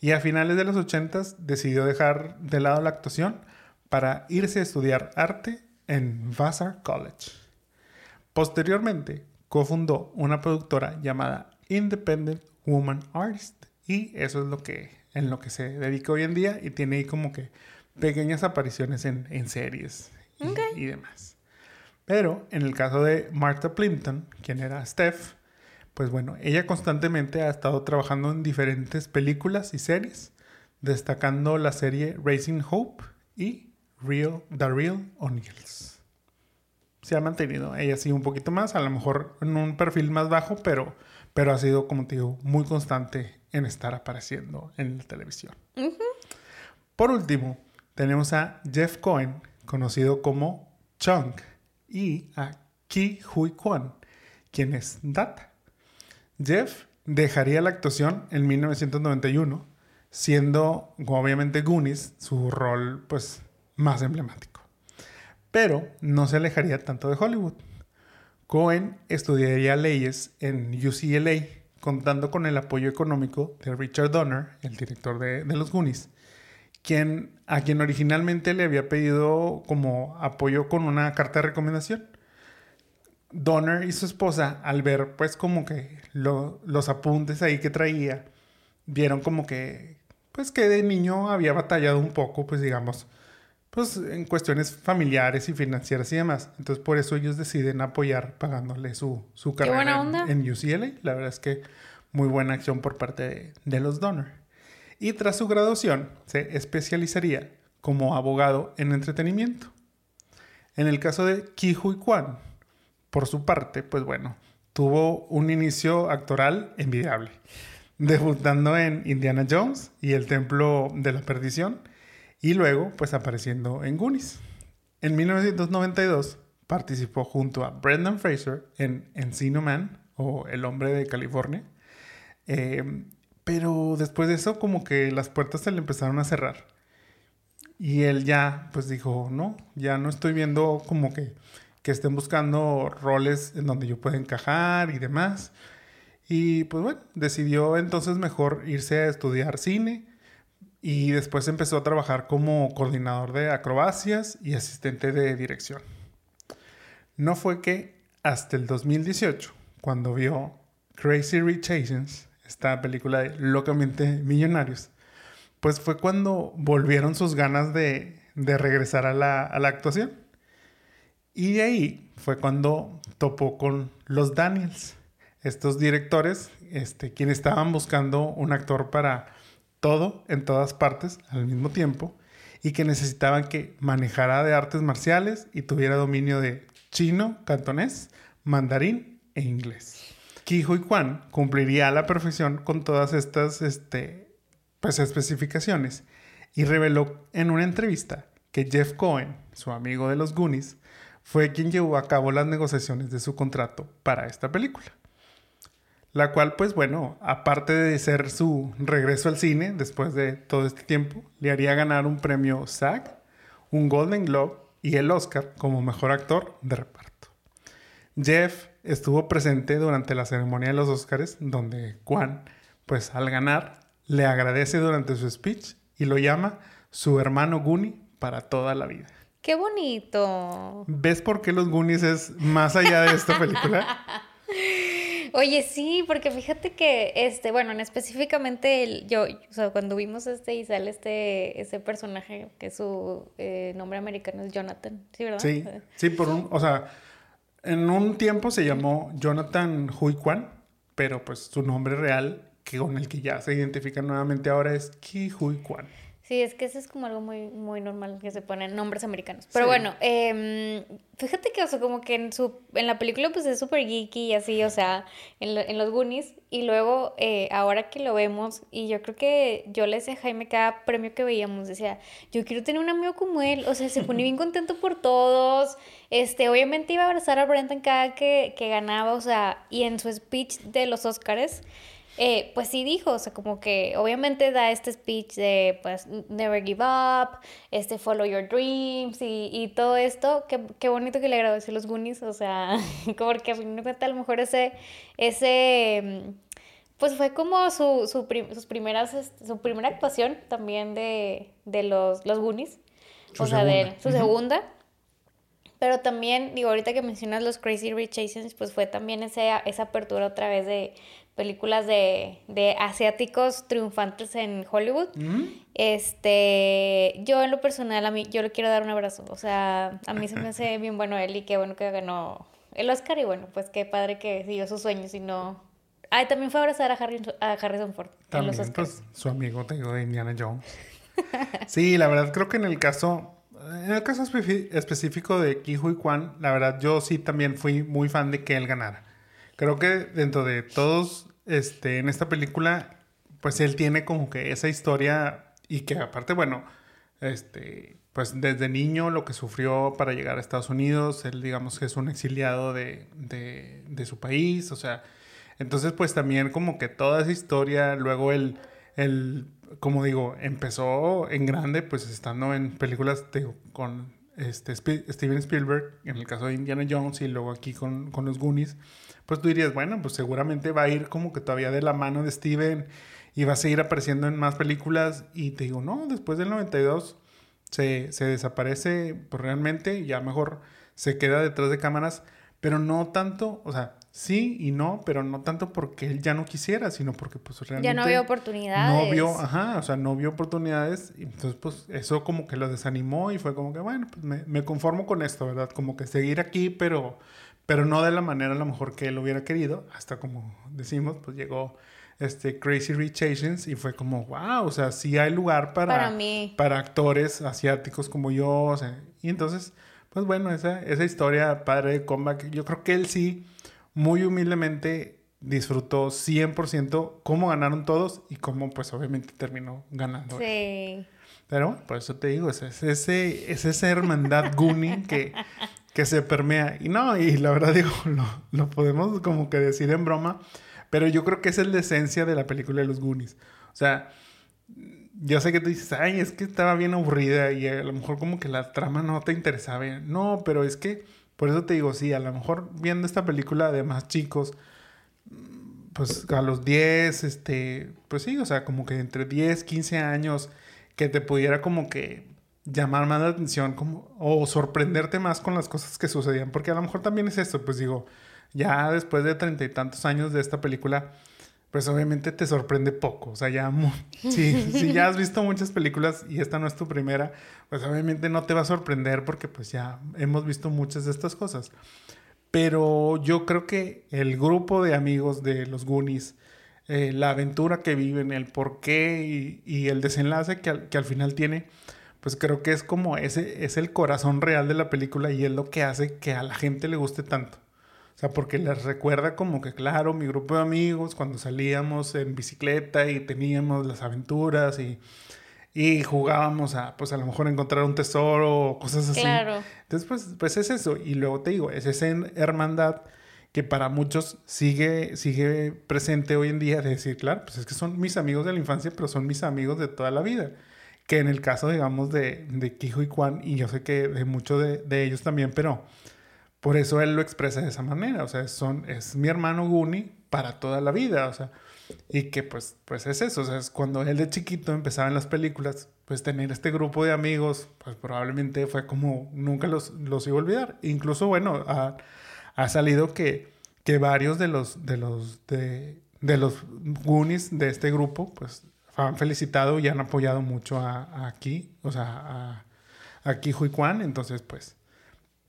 Y a finales de los 80 decidió dejar de lado la actuación para irse a estudiar arte en Vassar College. Posteriormente, cofundó una productora llamada Independent Woman Artist y eso es lo que en lo que se dedica hoy en día y tiene ahí como que pequeñas apariciones en, en series y, Ok. y demás. Pero en el caso de Martha Plimpton, quien era Steph, pues bueno, ella constantemente ha estado trabajando en diferentes películas y series, destacando la serie Raising Hope y Real, The Real O'Neills. Se ha mantenido ella sí un poquito más, a lo mejor en un perfil más bajo, pero, pero ha sido, como te digo, muy constante en estar apareciendo en la televisión. Ujú. Por último, tenemos a Jeff Cohen, conocido como Chunk, y a Ki Hui Kwan, quien es Data. Jeff dejaría la actuación en 1991, siendo obviamente Goonies su rol pues más emblemático. Pero no se alejaría tanto de Hollywood. Cohen estudiaría leyes en UCLA, contando con el apoyo económico de Richard Donner, el director de, de los Goonies, quien, a quien originalmente le había pedido como apoyo con una carta de recomendación. Donner y su esposa, al ver pues como que lo- los apuntes ahí que traía, vieron como que, pues que de niño había batallado un poco, pues digamos, pues en cuestiones familiares y financieras y demás. Entonces por eso ellos deciden apoyar pagándole su, su carrera en-. En, UCLA. La verdad es que muy buena acción por parte de, de los Donner. Y tras su graduación se especializaría como abogado en entretenimiento. En el caso de Ki Hui Kwan, por su parte, pues bueno, tuvo un inicio actoral envidiable, debutando en Indiana Jones y el Templo de la Perdición, y luego pues apareciendo en Goonies. En 1992 participó junto a Brendan Fraser en Encino Man o El Hombre de California, Eh, pero después de eso como que las puertas se le empezaron a cerrar. Y él ya, pues dijo, no, ya no estoy viendo como que, que estén buscando roles en donde yo pueda encajar y demás. Y pues bueno, decidió entonces mejor irse a estudiar cine y después empezó a trabajar como coordinador de acrobacias y asistente de dirección. No fue que hasta el 2018, cuando vio Crazy Rich Asians, esta película de locamente millonarios, pues fue cuando volvieron sus ganas de, de regresar a la, a la actuación. Y de ahí fue cuando topó con los Daniels, estos directores, este, quienes estaban buscando un actor para todo en todas partes al mismo tiempo y que necesitaban que manejara de artes marciales y tuviera dominio de chino, cantonés, mandarín e inglés. Hui Kwan cumpliría a la perfección con todas estas este, pues, especificaciones y reveló en una entrevista que Jeff Cohen, su amigo de los Goonies, fue quien llevó a cabo las negociaciones de su contrato para esta película. La cual, pues bueno, aparte de ser su regreso al cine después de todo este tiempo, le haría ganar un premio SAG, un Golden Globe y el Oscar como mejor actor de reparto. Jeff estuvo presente durante la ceremonia de los Oscars, donde Juan, pues al ganar, le agradece durante su speech y lo llama su hermano Goonie para toda la vida. ¡Qué bonito! ¿Ves por qué los Goonies es más allá de esta película? Oye, sí, porque fíjate que, este, bueno, en específicamente el, yo, o sea, cuando vimos este y sale este, ese personaje que su eh, nombre americano es Jonathan, ¿sí, verdad? Sí, sí, por un, o sea, en un tiempo se llamó Jonathan Hui pero pues su nombre real, que con el que ya se identifica nuevamente ahora es Ki Hui Kwan. Sí, es que eso es como algo muy, muy normal que se ponen nombres americanos. Pero bueno, eh, fíjate que, o sea, como que en, su, en la película pues es súper geeky y así, o sea, en, en los Goonies. Y luego, eh, ahora que lo vemos, y yo creo que yo le decía a Jaime cada premio que veíamos, decía, yo quiero tener un amigo como él. O sea, se pone bien contento por todos. Este, obviamente iba a abrazar a Brenton cada que, que ganaba, o sea, y en su speech de los Oscars eh, pues sí dijo, o sea, como que obviamente da este speech de, pues, never give up, este, follow your dreams y, y todo esto. Qué, qué, bonito que le agradeció los Goonies, o sea, porque a fin de cuentas a lo mejor ese, ese, pues fue como su, su sus primeras, su primera actuación también de, de los, los Goonies, su o sea, de su segunda. Pero también, digo, ahorita que mencionas los Crazy Rich Asians, pues fue también ese, esa apertura otra vez de películas de, de asiáticos triunfantes en Hollywood. Este, yo en lo personal, a mí, yo le quiero dar un abrazo. O sea, a mí se me hace bien bueno él y qué bueno que ganó el Oscar y bueno, pues qué padre que siguió sus sueños y no... Ay, también fue a abrazar a, Harry, a Harrison Ford también, en los Pues, su amigo, tengo de Indiana Jones. sí, la verdad creo que en el caso... En el caso específico de Ki Hui Kwan, la verdad yo sí también fui muy fan de que él ganara. Creo que dentro de todos este, en esta película, pues él tiene como que esa historia y que aparte, bueno, este, pues desde niño lo que sufrió para llegar a Estados Unidos, él digamos que es un exiliado de, su país, o sea, entonces pues también como que toda esa historia, luego él, él como digo, empezó en grande, pues estando en películas con este, Steven Spielberg, en el caso de Indiana Jones, y luego aquí con, con los Goonies pues tú dirías, bueno, pues seguramente va a ir como que todavía de la mano de Steven y va a seguir apareciendo en más películas. Y te digo, no, después del 92 se, se desaparece, pues realmente ya mejor se queda detrás de cámaras, pero no tanto, o sea, sí y no, pero no tanto porque él ya no quisiera, sino porque pues realmente... Ya no vio oportunidades. No vio, ajá, o sea, no vio oportunidades. Y entonces pues eso como que lo desanimó y fue como que, bueno, pues me, me conformo con esto, ¿verdad? Como que seguir aquí, pero pero no de la manera a lo mejor que él hubiera querido, hasta como decimos, pues llegó este Crazy Rich Asians y fue como, wow, o sea, sí hay lugar para, para, mí. para actores asiáticos como yo, o sea, y entonces, pues bueno, esa, esa historia padre de comeback, yo creo que él sí, muy humildemente, disfrutó 100% cómo ganaron todos y cómo pues obviamente terminó ganando. Sí. Pero por eso te digo, es, es, ese, es esa hermandad Goonie que que se permea. Y no, y la verdad digo, lo, lo, podemos como que decir en broma, pero yo creo que es la esencia de la película de los Goonies. O sea, yo sé que tú dices, ay, es que estaba bien aburrida y a lo mejor como que la trama no te interesaba. No, pero es que, por eso te digo, sí, a lo mejor viendo esta película de más chicos, pues a los 10, este, pues sí, o sea, como que entre 10, 15 años, que te pudiera como que llamar más la atención como, o sorprenderte más con las cosas que sucedían. Porque a lo mejor también es esto, pues digo, ya después de treinta y tantos años de esta película, pues obviamente te sorprende poco. O sea, ya si, si ya has visto muchas películas y esta no es tu primera, pues obviamente no te va a sorprender porque pues ya hemos visto muchas de estas cosas. Pero yo creo que el grupo de amigos de los Goonies, eh, la aventura que viven, el porqué y, y el desenlace que que al final tiene, pues creo que es como ese, es el corazón real de la película y es lo que hace que a la gente le guste tanto. O sea, porque les recuerda como que, claro, mi grupo de amigos, cuando salíamos en bicicleta y teníamos las aventuras y, y jugábamos a, pues a lo mejor encontrar un tesoro o cosas así. Claro. Entonces, pues, pues es eso. Y luego te digo, es esa hermandad que para muchos sigue, sigue presente hoy en día de decir, claro, pues es que son mis amigos de la infancia, pero son mis amigos de toda la vida. Que en el caso, digamos, de, de Kijo y Kwan, y yo sé que de muchos de, de, ellos también, pero por eso él lo expresa de esa manera. O sea, son, es mi hermano Guni para toda la vida. O sea, y que pues, pues es eso, o sea, es cuando él de chiquito empezaba en las películas, pues tener este grupo de amigos, pues probablemente fue como nunca los, los iba a olvidar. Incluso, bueno, ha, ha salido que, que varios de los, de los, de, de los Goonies de este grupo, pues han felicitado y han apoyado mucho a, aquí, o sea, a, a y Kwan, entonces pues...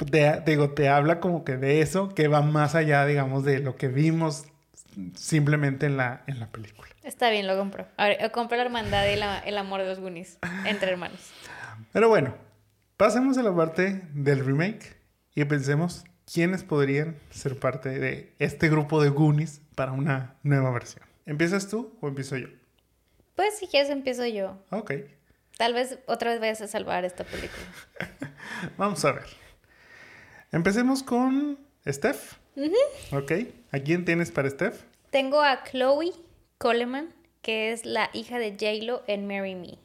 Te, digo, te habla como que de eso, que va más allá, digamos, de lo que vimos simplemente en la, en la película. Está bien, lo compro. Ahora, compro la hermandad y la, el amor de los Goonies entre hermanos. Pero bueno, pasemos a la parte del remake y pensemos quiénes podrían ser parte de este grupo de Goonies para una nueva versión. ¿Empiezas tú o empiezo yo? Pues si quieres empiezo yo. Ok. Tal vez otra vez vayas a salvar esta película. Vamos a ver. Empecemos con Steph. Ok. ¿A quién tienes para Steph? Tengo a Chloe Coleman, que es la hija de J-Lo en Marry Me.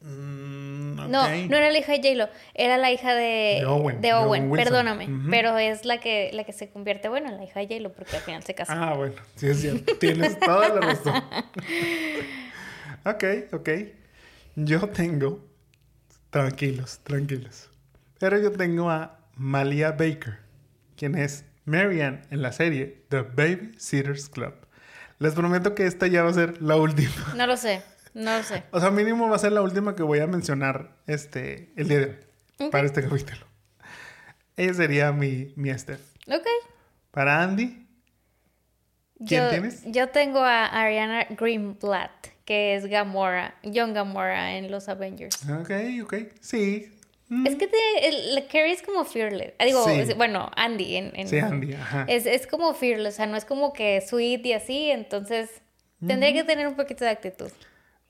Mm, okay. No, no era la hija de J-Lo, era la hija de, De Owen, de Owen, perdóname. Pero es la que, la que se convierte, bueno, en la hija de J-Lo, porque al final se casa. Ah, bueno, sí es cierto. Tienes toda la razón. ok, ok. Yo tengo. Tranquilos, tranquilos. Pero yo tengo a Malia Baker, quien es Marianne en la serie The Babysitters Club. Les prometo que esta ya va a ser la última. No lo sé, no lo sé. O sea, mínimo va a ser la última que voy a mencionar este, el día de hoy. Para este capítulo. Ella sería mi, mi Steph. Ok. Para Andy, ¿Quién yo, tienes? Yo tengo a Ariana Greenblatt, que es Gamora, Young Gamora en los Avengers. ok, ok. Sí. Mm. Es que te, el, la Carrie es como fearless. Ah, digo, Sí. es- bueno, Andy. En, en- Sí, Andy, ajá. Es, es como fearless, o sea, no es como que sweet y así, entonces tendría que tener un poquito de actitud.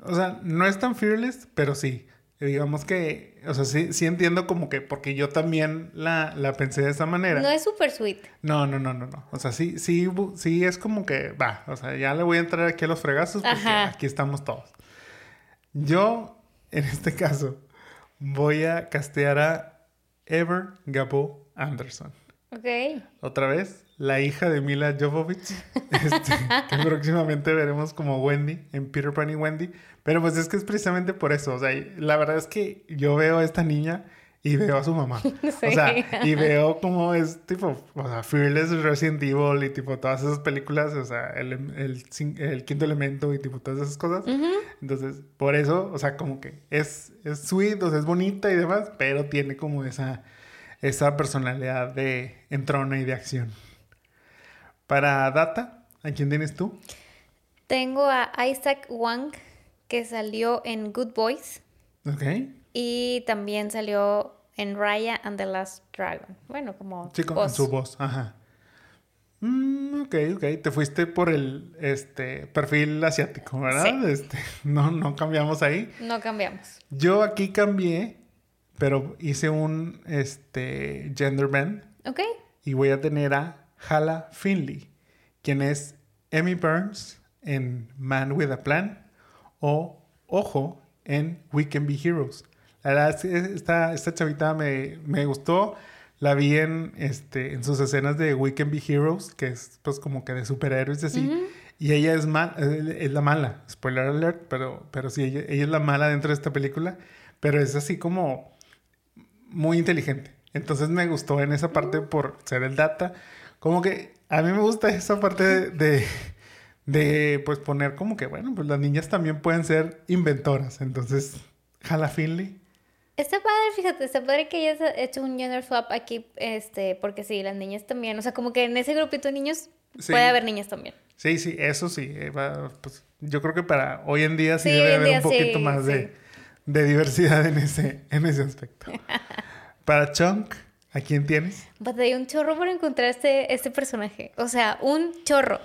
O sea, no es tan fearless, pero sí. Digamos que, o sea, sí, sí entiendo como que, porque yo también la, la pensé de esa manera. No es super sweet. No, no, no, no, no. O sea, sí, sí, sí es como que, va, o sea, ya le voy a entrar aquí a los fregazos porque Ajá. aquí estamos todos. Yo, en este caso, voy a castear a Ever Gabo Anderson. Ok. Otra vez, la hija de Mila Jovovich, este, que próximamente veremos como Wendy en Peter Pan y Wendy. Pero pues es que es precisamente por eso. O sea, la verdad es que yo veo a esta niña y veo a su mamá. O sea, Sí. y veo como es tipo, o sea, Fearless Resident Evil y tipo todas esas películas, o sea, el, el, el quinto elemento y tipo todas esas cosas. Ujú. Entonces, por eso, o sea, como que es, es sweet, o sea, es bonita y demás, pero tiene como esa, esa personalidad de entrona y de acción. Para Data, ¿a quién tienes tú? Tengo a Isaac Wang, que salió en Good Boys Ok. y también salió en Raya and the Last Dragon. Bueno, como Sí, con voz. su voz, ajá. Mm, ok, ok. Te fuiste por el este, perfil asiático, ¿verdad? Sí. Este, no, no cambiamos ahí. No cambiamos. Yo aquí cambié, pero hice un este, gender bend. Ok. Y voy a tener a Hala Finley, quien es Emmy Burns en Man with a Plan o Ojo en We Can Be Heroes. La verdad esta, esta chavita me, me gustó. La vi en, este, en sus escenas de We Can Be Heroes, que es pues como que de superhéroes y así. Y ella es, ma- eh, es la mala. Spoiler alert, pero, pero sí, ella, ella es la mala dentro de esta película. Pero es así como muy inteligente. Entonces me gustó en esa parte por ser el data. Como que a mí me gusta esa parte de, de, de, pues poner como que, bueno, pues las niñas también pueden ser inventoras. Entonces, Hala Finley. Está padre, fíjate, está padre que hayas hecho un gender swap aquí, este, porque sí, las niñas también, o sea, como que en ese grupito de niños Sí. puede haber niñas también. Sí, sí, eso sí. eh, va, pues, yo creo que para hoy en día sí, Sí, debe haber día un poquito sí, más de, de diversidad en ese, en ese aspecto. para Chunk, ¿a quién tienes? Batallé un chorro por encontrar este, este personaje, o sea, un chorro.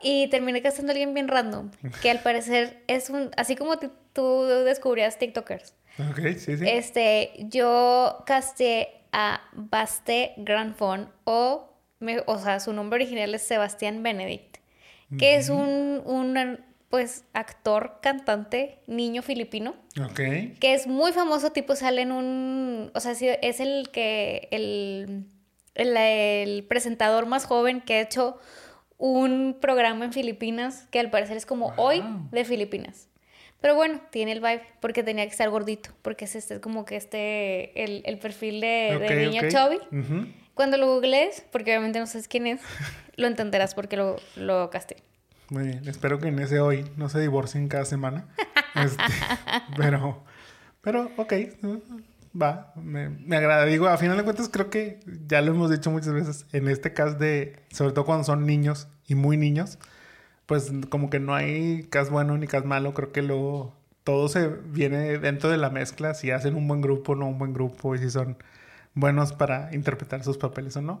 Y terminé casando a alguien bien random, que al parecer es un, así como tú descubrías TikTokers. Ok, sí, sí. Este, yo casté a Baste Granfon o, me- o sea, su nombre original es Sebastián Benedict, que es un, un, pues, actor, cantante, niño filipino, Ok. que es muy famoso, tipo sale en un, o sea, es el que, el, el, el presentador más joven que ha hecho un programa en Filipinas, que al parecer es como hoy de Filipinas. Pero bueno, tiene el vibe, porque tenía que estar gordito, porque es este, como que este, el, el perfil de, niño ok. chubby. Cuando lo googlees, porque obviamente no sabes quién es, lo entenderás porque lo, lo casté. Muy bien. Espero que en ese hoy no se divorcien cada semana. Este, pero, pero, ok. Va, me, me agrada. Digo, a final de cuentas creo que ya lo hemos dicho muchas veces. En este caso de, sobre todo cuando son niños y muy niños, pues como que no hay cas bueno ni cas malo. Creo que luego todo se viene dentro de la mezcla. Si hacen un buen grupo o no un buen grupo y si son buenos para interpretar sus papeles o no.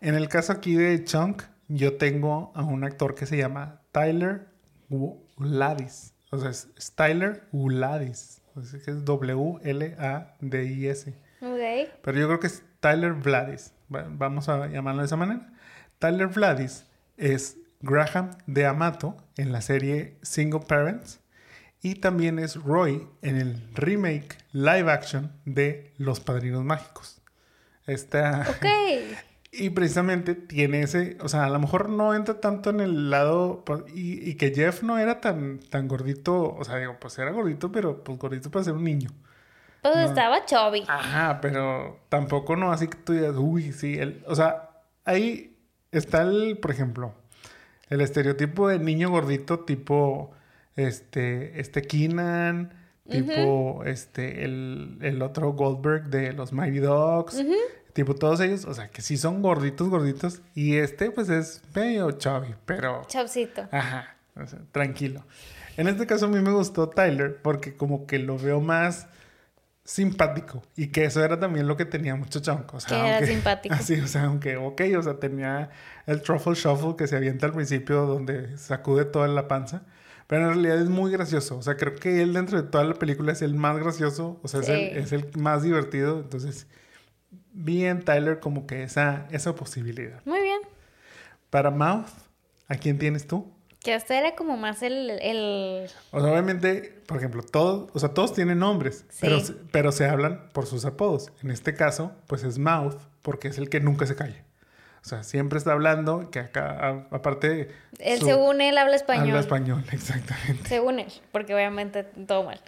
En el caso aquí de Chunk, yo tengo a un actor que se llama Tyler Uladis. O sea, es Tyler Uladis. O sea, que es W-L-A-D-I-S. Ok. Pero yo creo que es Tyler Vladis. Va- Vamos a llamarlo de esa manera. Tyler Vladis es Graham de Amato en la serie Single Parents. Y también es Roy en el remake live action de Los Padrinos Mágicos. Esta, Ok. y precisamente tiene ese, o sea, a lo mejor no entra tanto en el lado, pues, y, y que Jeff no era tan, tan gordito, o sea, digo, pues era gordito, pero pues gordito para ser un niño. Pues estaba chubby. Ajá, pero tampoco no así que tú digas, uy, sí, el, o sea, ahí está el, por ejemplo, el estereotipo de niño gordito tipo, este, este Keenan, tipo, este, el, el otro Goldberg de los Mighty Dogs, tipo todos ellos, o sea, que sí son gorditos, gorditos, y este pues es medio chubby, pero... Chavcito. Ajá, o sea, tranquilo. En este caso a mí me gustó Tyler porque como que lo veo más simpático y que eso era también lo que tenía mucho chonco. O sea, Que era simpático. Así, o sea, aunque, ok, o sea, tenía el truffle shuffle que se avienta al principio donde sacude toda la panza. Pero en realidad es muy gracioso. O sea, creo que él dentro de toda la película es el más gracioso. O sea, es, el, Sí. es el más divertido. Entonces, vi en Tyler como que esa, esa posibilidad. Muy bien. Para Mouth, ¿a quién tienes tú? Que este era como más el, el... O sea, obviamente, por ejemplo, todos, o sea, todos tienen nombres, Sí. pero, se- pero se hablan por sus apodos. En este caso, pues es Mouth, porque es el que nunca se calla. O sea, siempre está hablando, que acá, a- aparte... Él su- según él habla español. Habla español, exactamente. Según él, porque obviamente todo mal.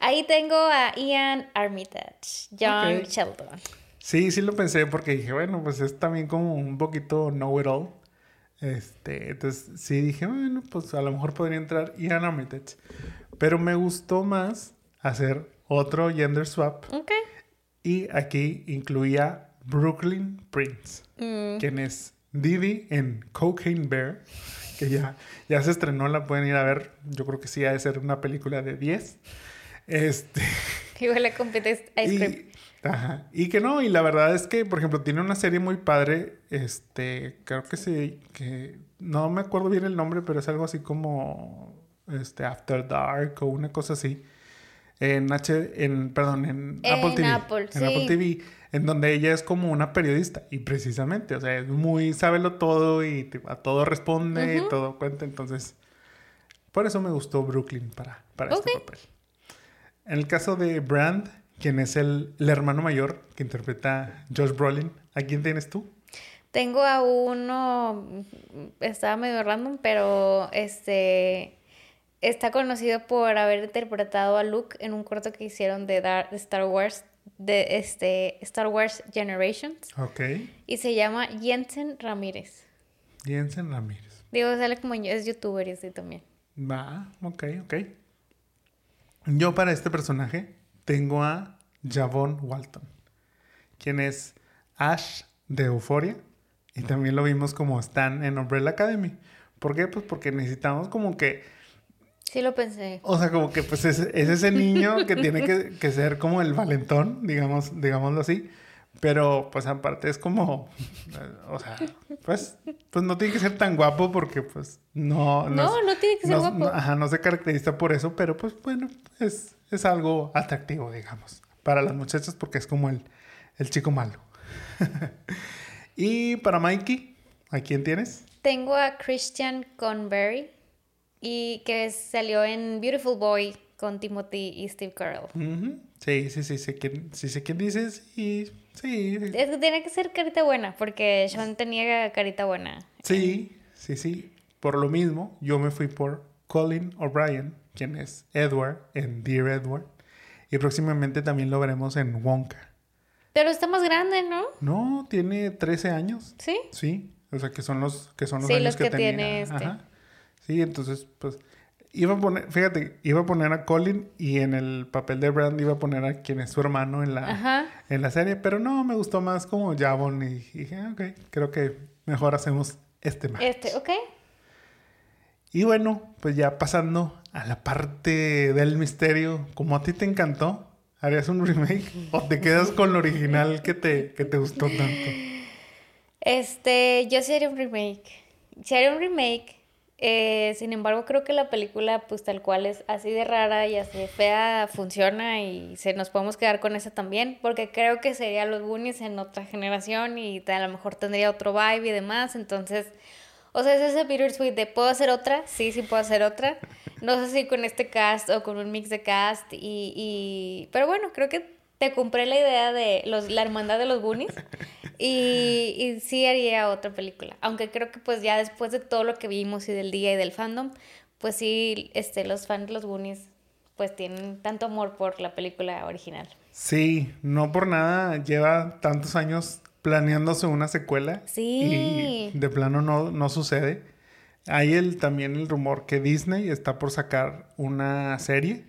Ahí tengo a Ian Armitage, John Ok. Sheldon. Sí, sí lo pensé porque dije, bueno, pues es también como un poquito know-it-all. Este, entonces sí dije, bueno, pues a lo mejor podría entrar Ian Armitage. Pero me gustó más hacer otro gender swap Ok. y aquí incluía Brooklyn Prince, Mm, quien es Didi en Cocaine Bear, que ya, ya se estrenó, la pueden ir a ver. Yo creo que sí ha de ser una película de 10. Este, Igual le compite Ice Cream. Y, ajá, y que no, y la verdad es que, por ejemplo, tiene una serie muy padre, este, creo que sí, que no me acuerdo bien el nombre, pero es algo así como, este, After Dark o una cosa así, en H, en, perdón, en, En Apple TV, Apple, en sí. Apple TV, en donde ella es como una periodista, y precisamente, o sea, es muy, sábelo todo y a todo responde, y todo cuenta, entonces, por eso me gustó Brooklyn para, para este papel. En el caso de Brand, quien es el, el hermano mayor que interpreta Josh Brolin, ¿a quién tienes tú? Tengo a uno, estaba medio random, pero este está conocido por haber interpretado a Luke en un corto que hicieron de, Dar- de Star Wars, de este Star Wars Generations, Ok. y se llama Jensen Ramírez. Jensen Ramírez. Digo, sale como es youtuber y así también. Va, ok, ok. Yo para este personaje tengo a Javon Walton, quien es Ash de Euphoria y también lo vimos como Stan en Umbrella Academy. ¿Por qué? Pues porque necesitamos como que Sí lo pensé. O sea, como que pues es, es ese niño que tiene que, que ser como el valentón, digamos, digámoslo así. Pero, pues, aparte es como, eh, o sea, pues, pues no tiene que ser tan guapo porque, pues, no... No, no, tiene que ser guapo. ajá, no se caracteriza por eso, pero, pues, bueno, es, es algo atractivo, digamos, para las muchachas porque es como el, el chico malo. y para Mikey, ¿a quién tienes? Tengo a Christian Convery y que salió en Beautiful Boy con Timothy y Steve Carell. Sí, sí, sí, sé quién, sí sé quién dices y sí. Es que tiene que ser carita buena, porque Sean tenía carita buena. Sí, sí, sí. Por lo mismo, yo me fui por Colin O'Brien, quien es Edward en Dear Edward. Y próximamente también lo veremos en Wonka. Pero está más grande, ¿no? No, tiene 13 años. ¿Sí? Sí. O sea, que son los que son los sí, años los que, que tiene este. Ajá. Sí, entonces, pues Iba a poner, fíjate, iba a poner a Colin y en el papel de Brand iba a poner a quien es su hermano en la, en la serie, pero no, me gustó más como Javon y, dije, ah, ok, creo que mejor hacemos este más. Este, ok. Y bueno, pues ya pasando a la parte del misterio, como a ti te encantó, ¿harías un remake o te quedas con lo original que te, que te gustó tanto? Este, yo sí haría un remake. Si haría un remake, eh, sin embargo, creo que la película, pues tal cual es así de rara y así de fea, funciona y se nos podemos quedar con esa también, porque creo que sería los Goonies en otra generación y a lo mejor tendría otro vibe y demás. Entonces, o sea, es ese bittersweet de ¿puedo hacer otra? Sí, sí puedo hacer otra. No sé si con este cast o con un mix de cast y... y... Pero bueno, creo que te compré la idea de los, la hermandad de los Goonies y, y, sí haría otra película. Aunque creo que pues ya después de todo lo que vimos y del día y del fandom, pues sí, este, los fans los Goonies pues tienen tanto amor por la película original. Sí, no por nada lleva tantos años planeándose una secuela. Sí. Y de plano no, no sucede. Hay el, también el rumor que Disney está por sacar una serie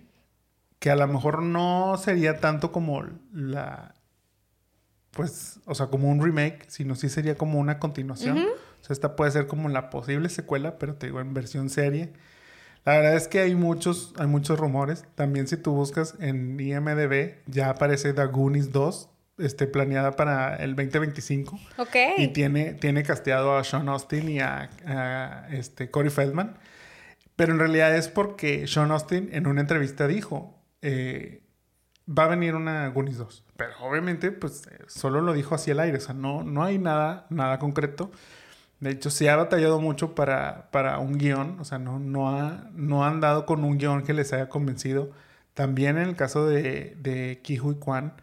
que a lo mejor no sería tanto como la, pues, o sea, como un remake, sino sí sería como una continuación. O sea, esta puede ser como la posible secuela, pero te digo, en versión serie. La verdad es que hay muchos, hay muchos rumores. También si tú buscas en IMDB, ya aparece The Goonies 2, este, planeada para el 2025. Ok. Y tiene, tiene casteado a Sean Austin y a, este, Corey Feldman. Pero en realidad es porque Sean Austin en una entrevista dijo, eh, va a venir una Goonies 2. Pero obviamente, pues solo lo dijo así al aire. O sea, no, no hay nada, nada concreto. De hecho, se ha batallado mucho para, para un guion. O sea, no, no, ha, no han dado con un guion que les haya convencido. También en el caso de, de Kihui Kwan,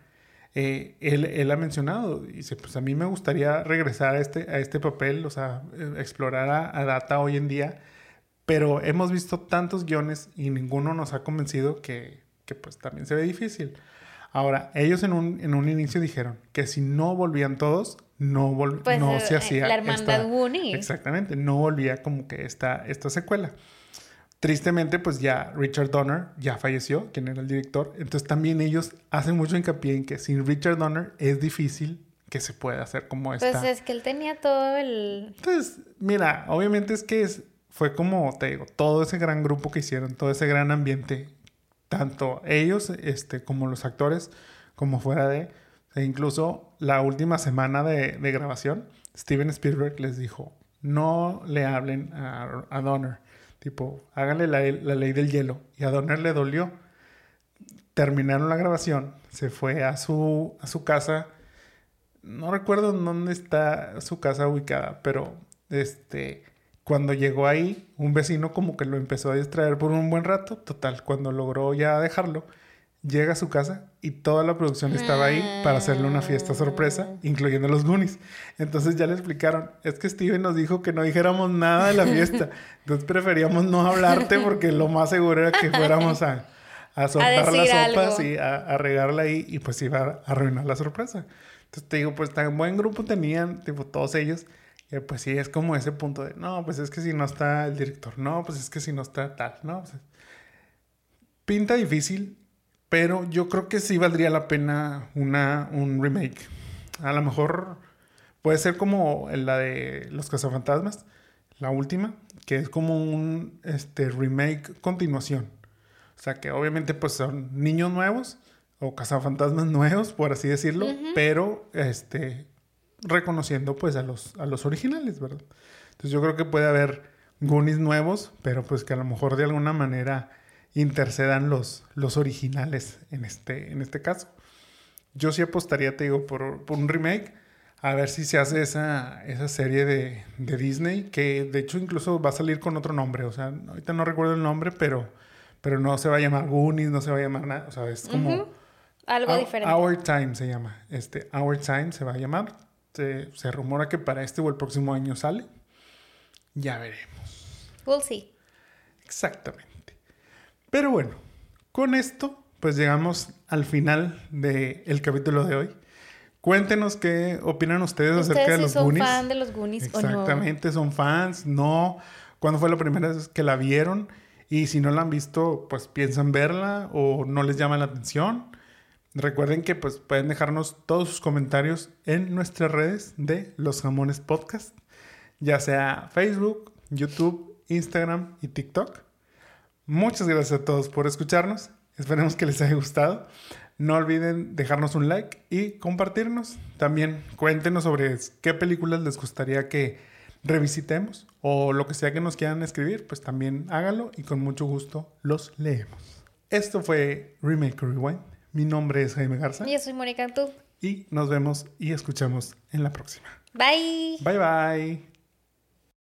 eh, él, él, ha mencionado, dice, pues a mí me gustaría regresar a este, a este papel, o sea, explorar a, a Data hoy en día, pero hemos visto tantos guiones y ninguno nos ha convencido que, que pues también se ve difícil. Ahora, ellos en un, en un inicio dijeron que si no volvían todos, no, pues, no se eh, hacía. La hermandad Exactamente, no volvía como que esta, esta secuela. Tristemente, pues ya Richard Donner ya falleció, quien era el director. Entonces también ellos hacen mucho hincapié en que sin Richard Donner es difícil que se pueda hacer como esta. Pues es que él tenía todo el... Entonces, mira, obviamente es que es, fue como, te digo, todo ese gran grupo que hicieron, todo ese gran ambiente tanto ellos este, como los actores, como fuera de... E incluso la última semana de, grabación, Steven Spielberg les dijo, no le hablen a, Donner, tipo, háganle la, ley del hielo. Y a Donner le dolió. Terminaron la grabación, se fue a su, a su casa, no recuerdo dónde está su casa ubicada, pero este cuando llegó ahí, un vecino como que lo empezó a distraer por un buen rato. Total, cuando logró ya dejarlo, llega a su casa y toda la producción estaba ahí para hacerle una fiesta sorpresa, incluyendo los Goonies. Entonces ya le explicaron, es que Steven nos dijo que no dijéramos nada de la fiesta. Entonces preferíamos no hablarte porque lo más seguro era que fuéramos a, a soltar las sopas y a, a, regarla ahí y pues iba a arruinar la sorpresa. Entonces te digo, pues tan buen grupo tenían, tipo todos ellos pues sí, es como ese punto de, no, pues es que si no está el director, no, pues es que si no está tal, ¿no? pinta difícil, pero yo creo que sí valdría la pena una, un remake. A lo mejor puede ser como la de Los Cazafantasmas, la última, que es como un este, remake continuación. O sea que obviamente pues son niños nuevos, o cazafantasmas nuevos, por así decirlo, pero este, reconociendo pues a los, a los originales, ¿verdad? Entonces yo creo que puede haber Goonies nuevos, pero pues que a lo mejor de alguna manera intercedan los, los originales en este, en este caso. Yo sí apostaría, te digo, por, por un remake, a ver si se hace esa, esa serie de, de, Disney, que de hecho incluso va a salir con otro nombre, o sea, ahorita no recuerdo el nombre, pero, pero no se va a llamar Goonies, no se va a llamar nada, o sea, es como... Algo diferente. Our Time se llama, este, Our Time se va a llamar, se, se rumora que para este o el próximo año sale, ya veremos. We'll see. Exactamente. Pero bueno, con esto pues llegamos al final del capítulo de hoy. Cuéntenos qué opinan ustedes, acerca de los son Goonies. fan de los Goonies Exactamente, son fans, no. ¿Cuándo fue la primera vez que la vieron? Y si no la han visto, pues piensan verla o no les llama la atención. Recuerden que pues pueden dejarnos todos sus comentarios en nuestras redes de Los Jamones Podcast, ya sea Facebook, YouTube, Instagram y TikTok. Muchas gracias a todos por escucharnos. Esperemos que les haya gustado. No olviden dejarnos un like y compartirnos. También cuéntenos sobre qué películas les gustaría que revisitemos o lo que sea que nos quieran escribir, pues también háganlo y con mucho gusto los leemos. Esto fue Remake Rewind. Mi nombre es Jaime Garza. Yo soy Mónica Antú. Y nos vemos y escuchamos en la próxima. Bye. Bye bye.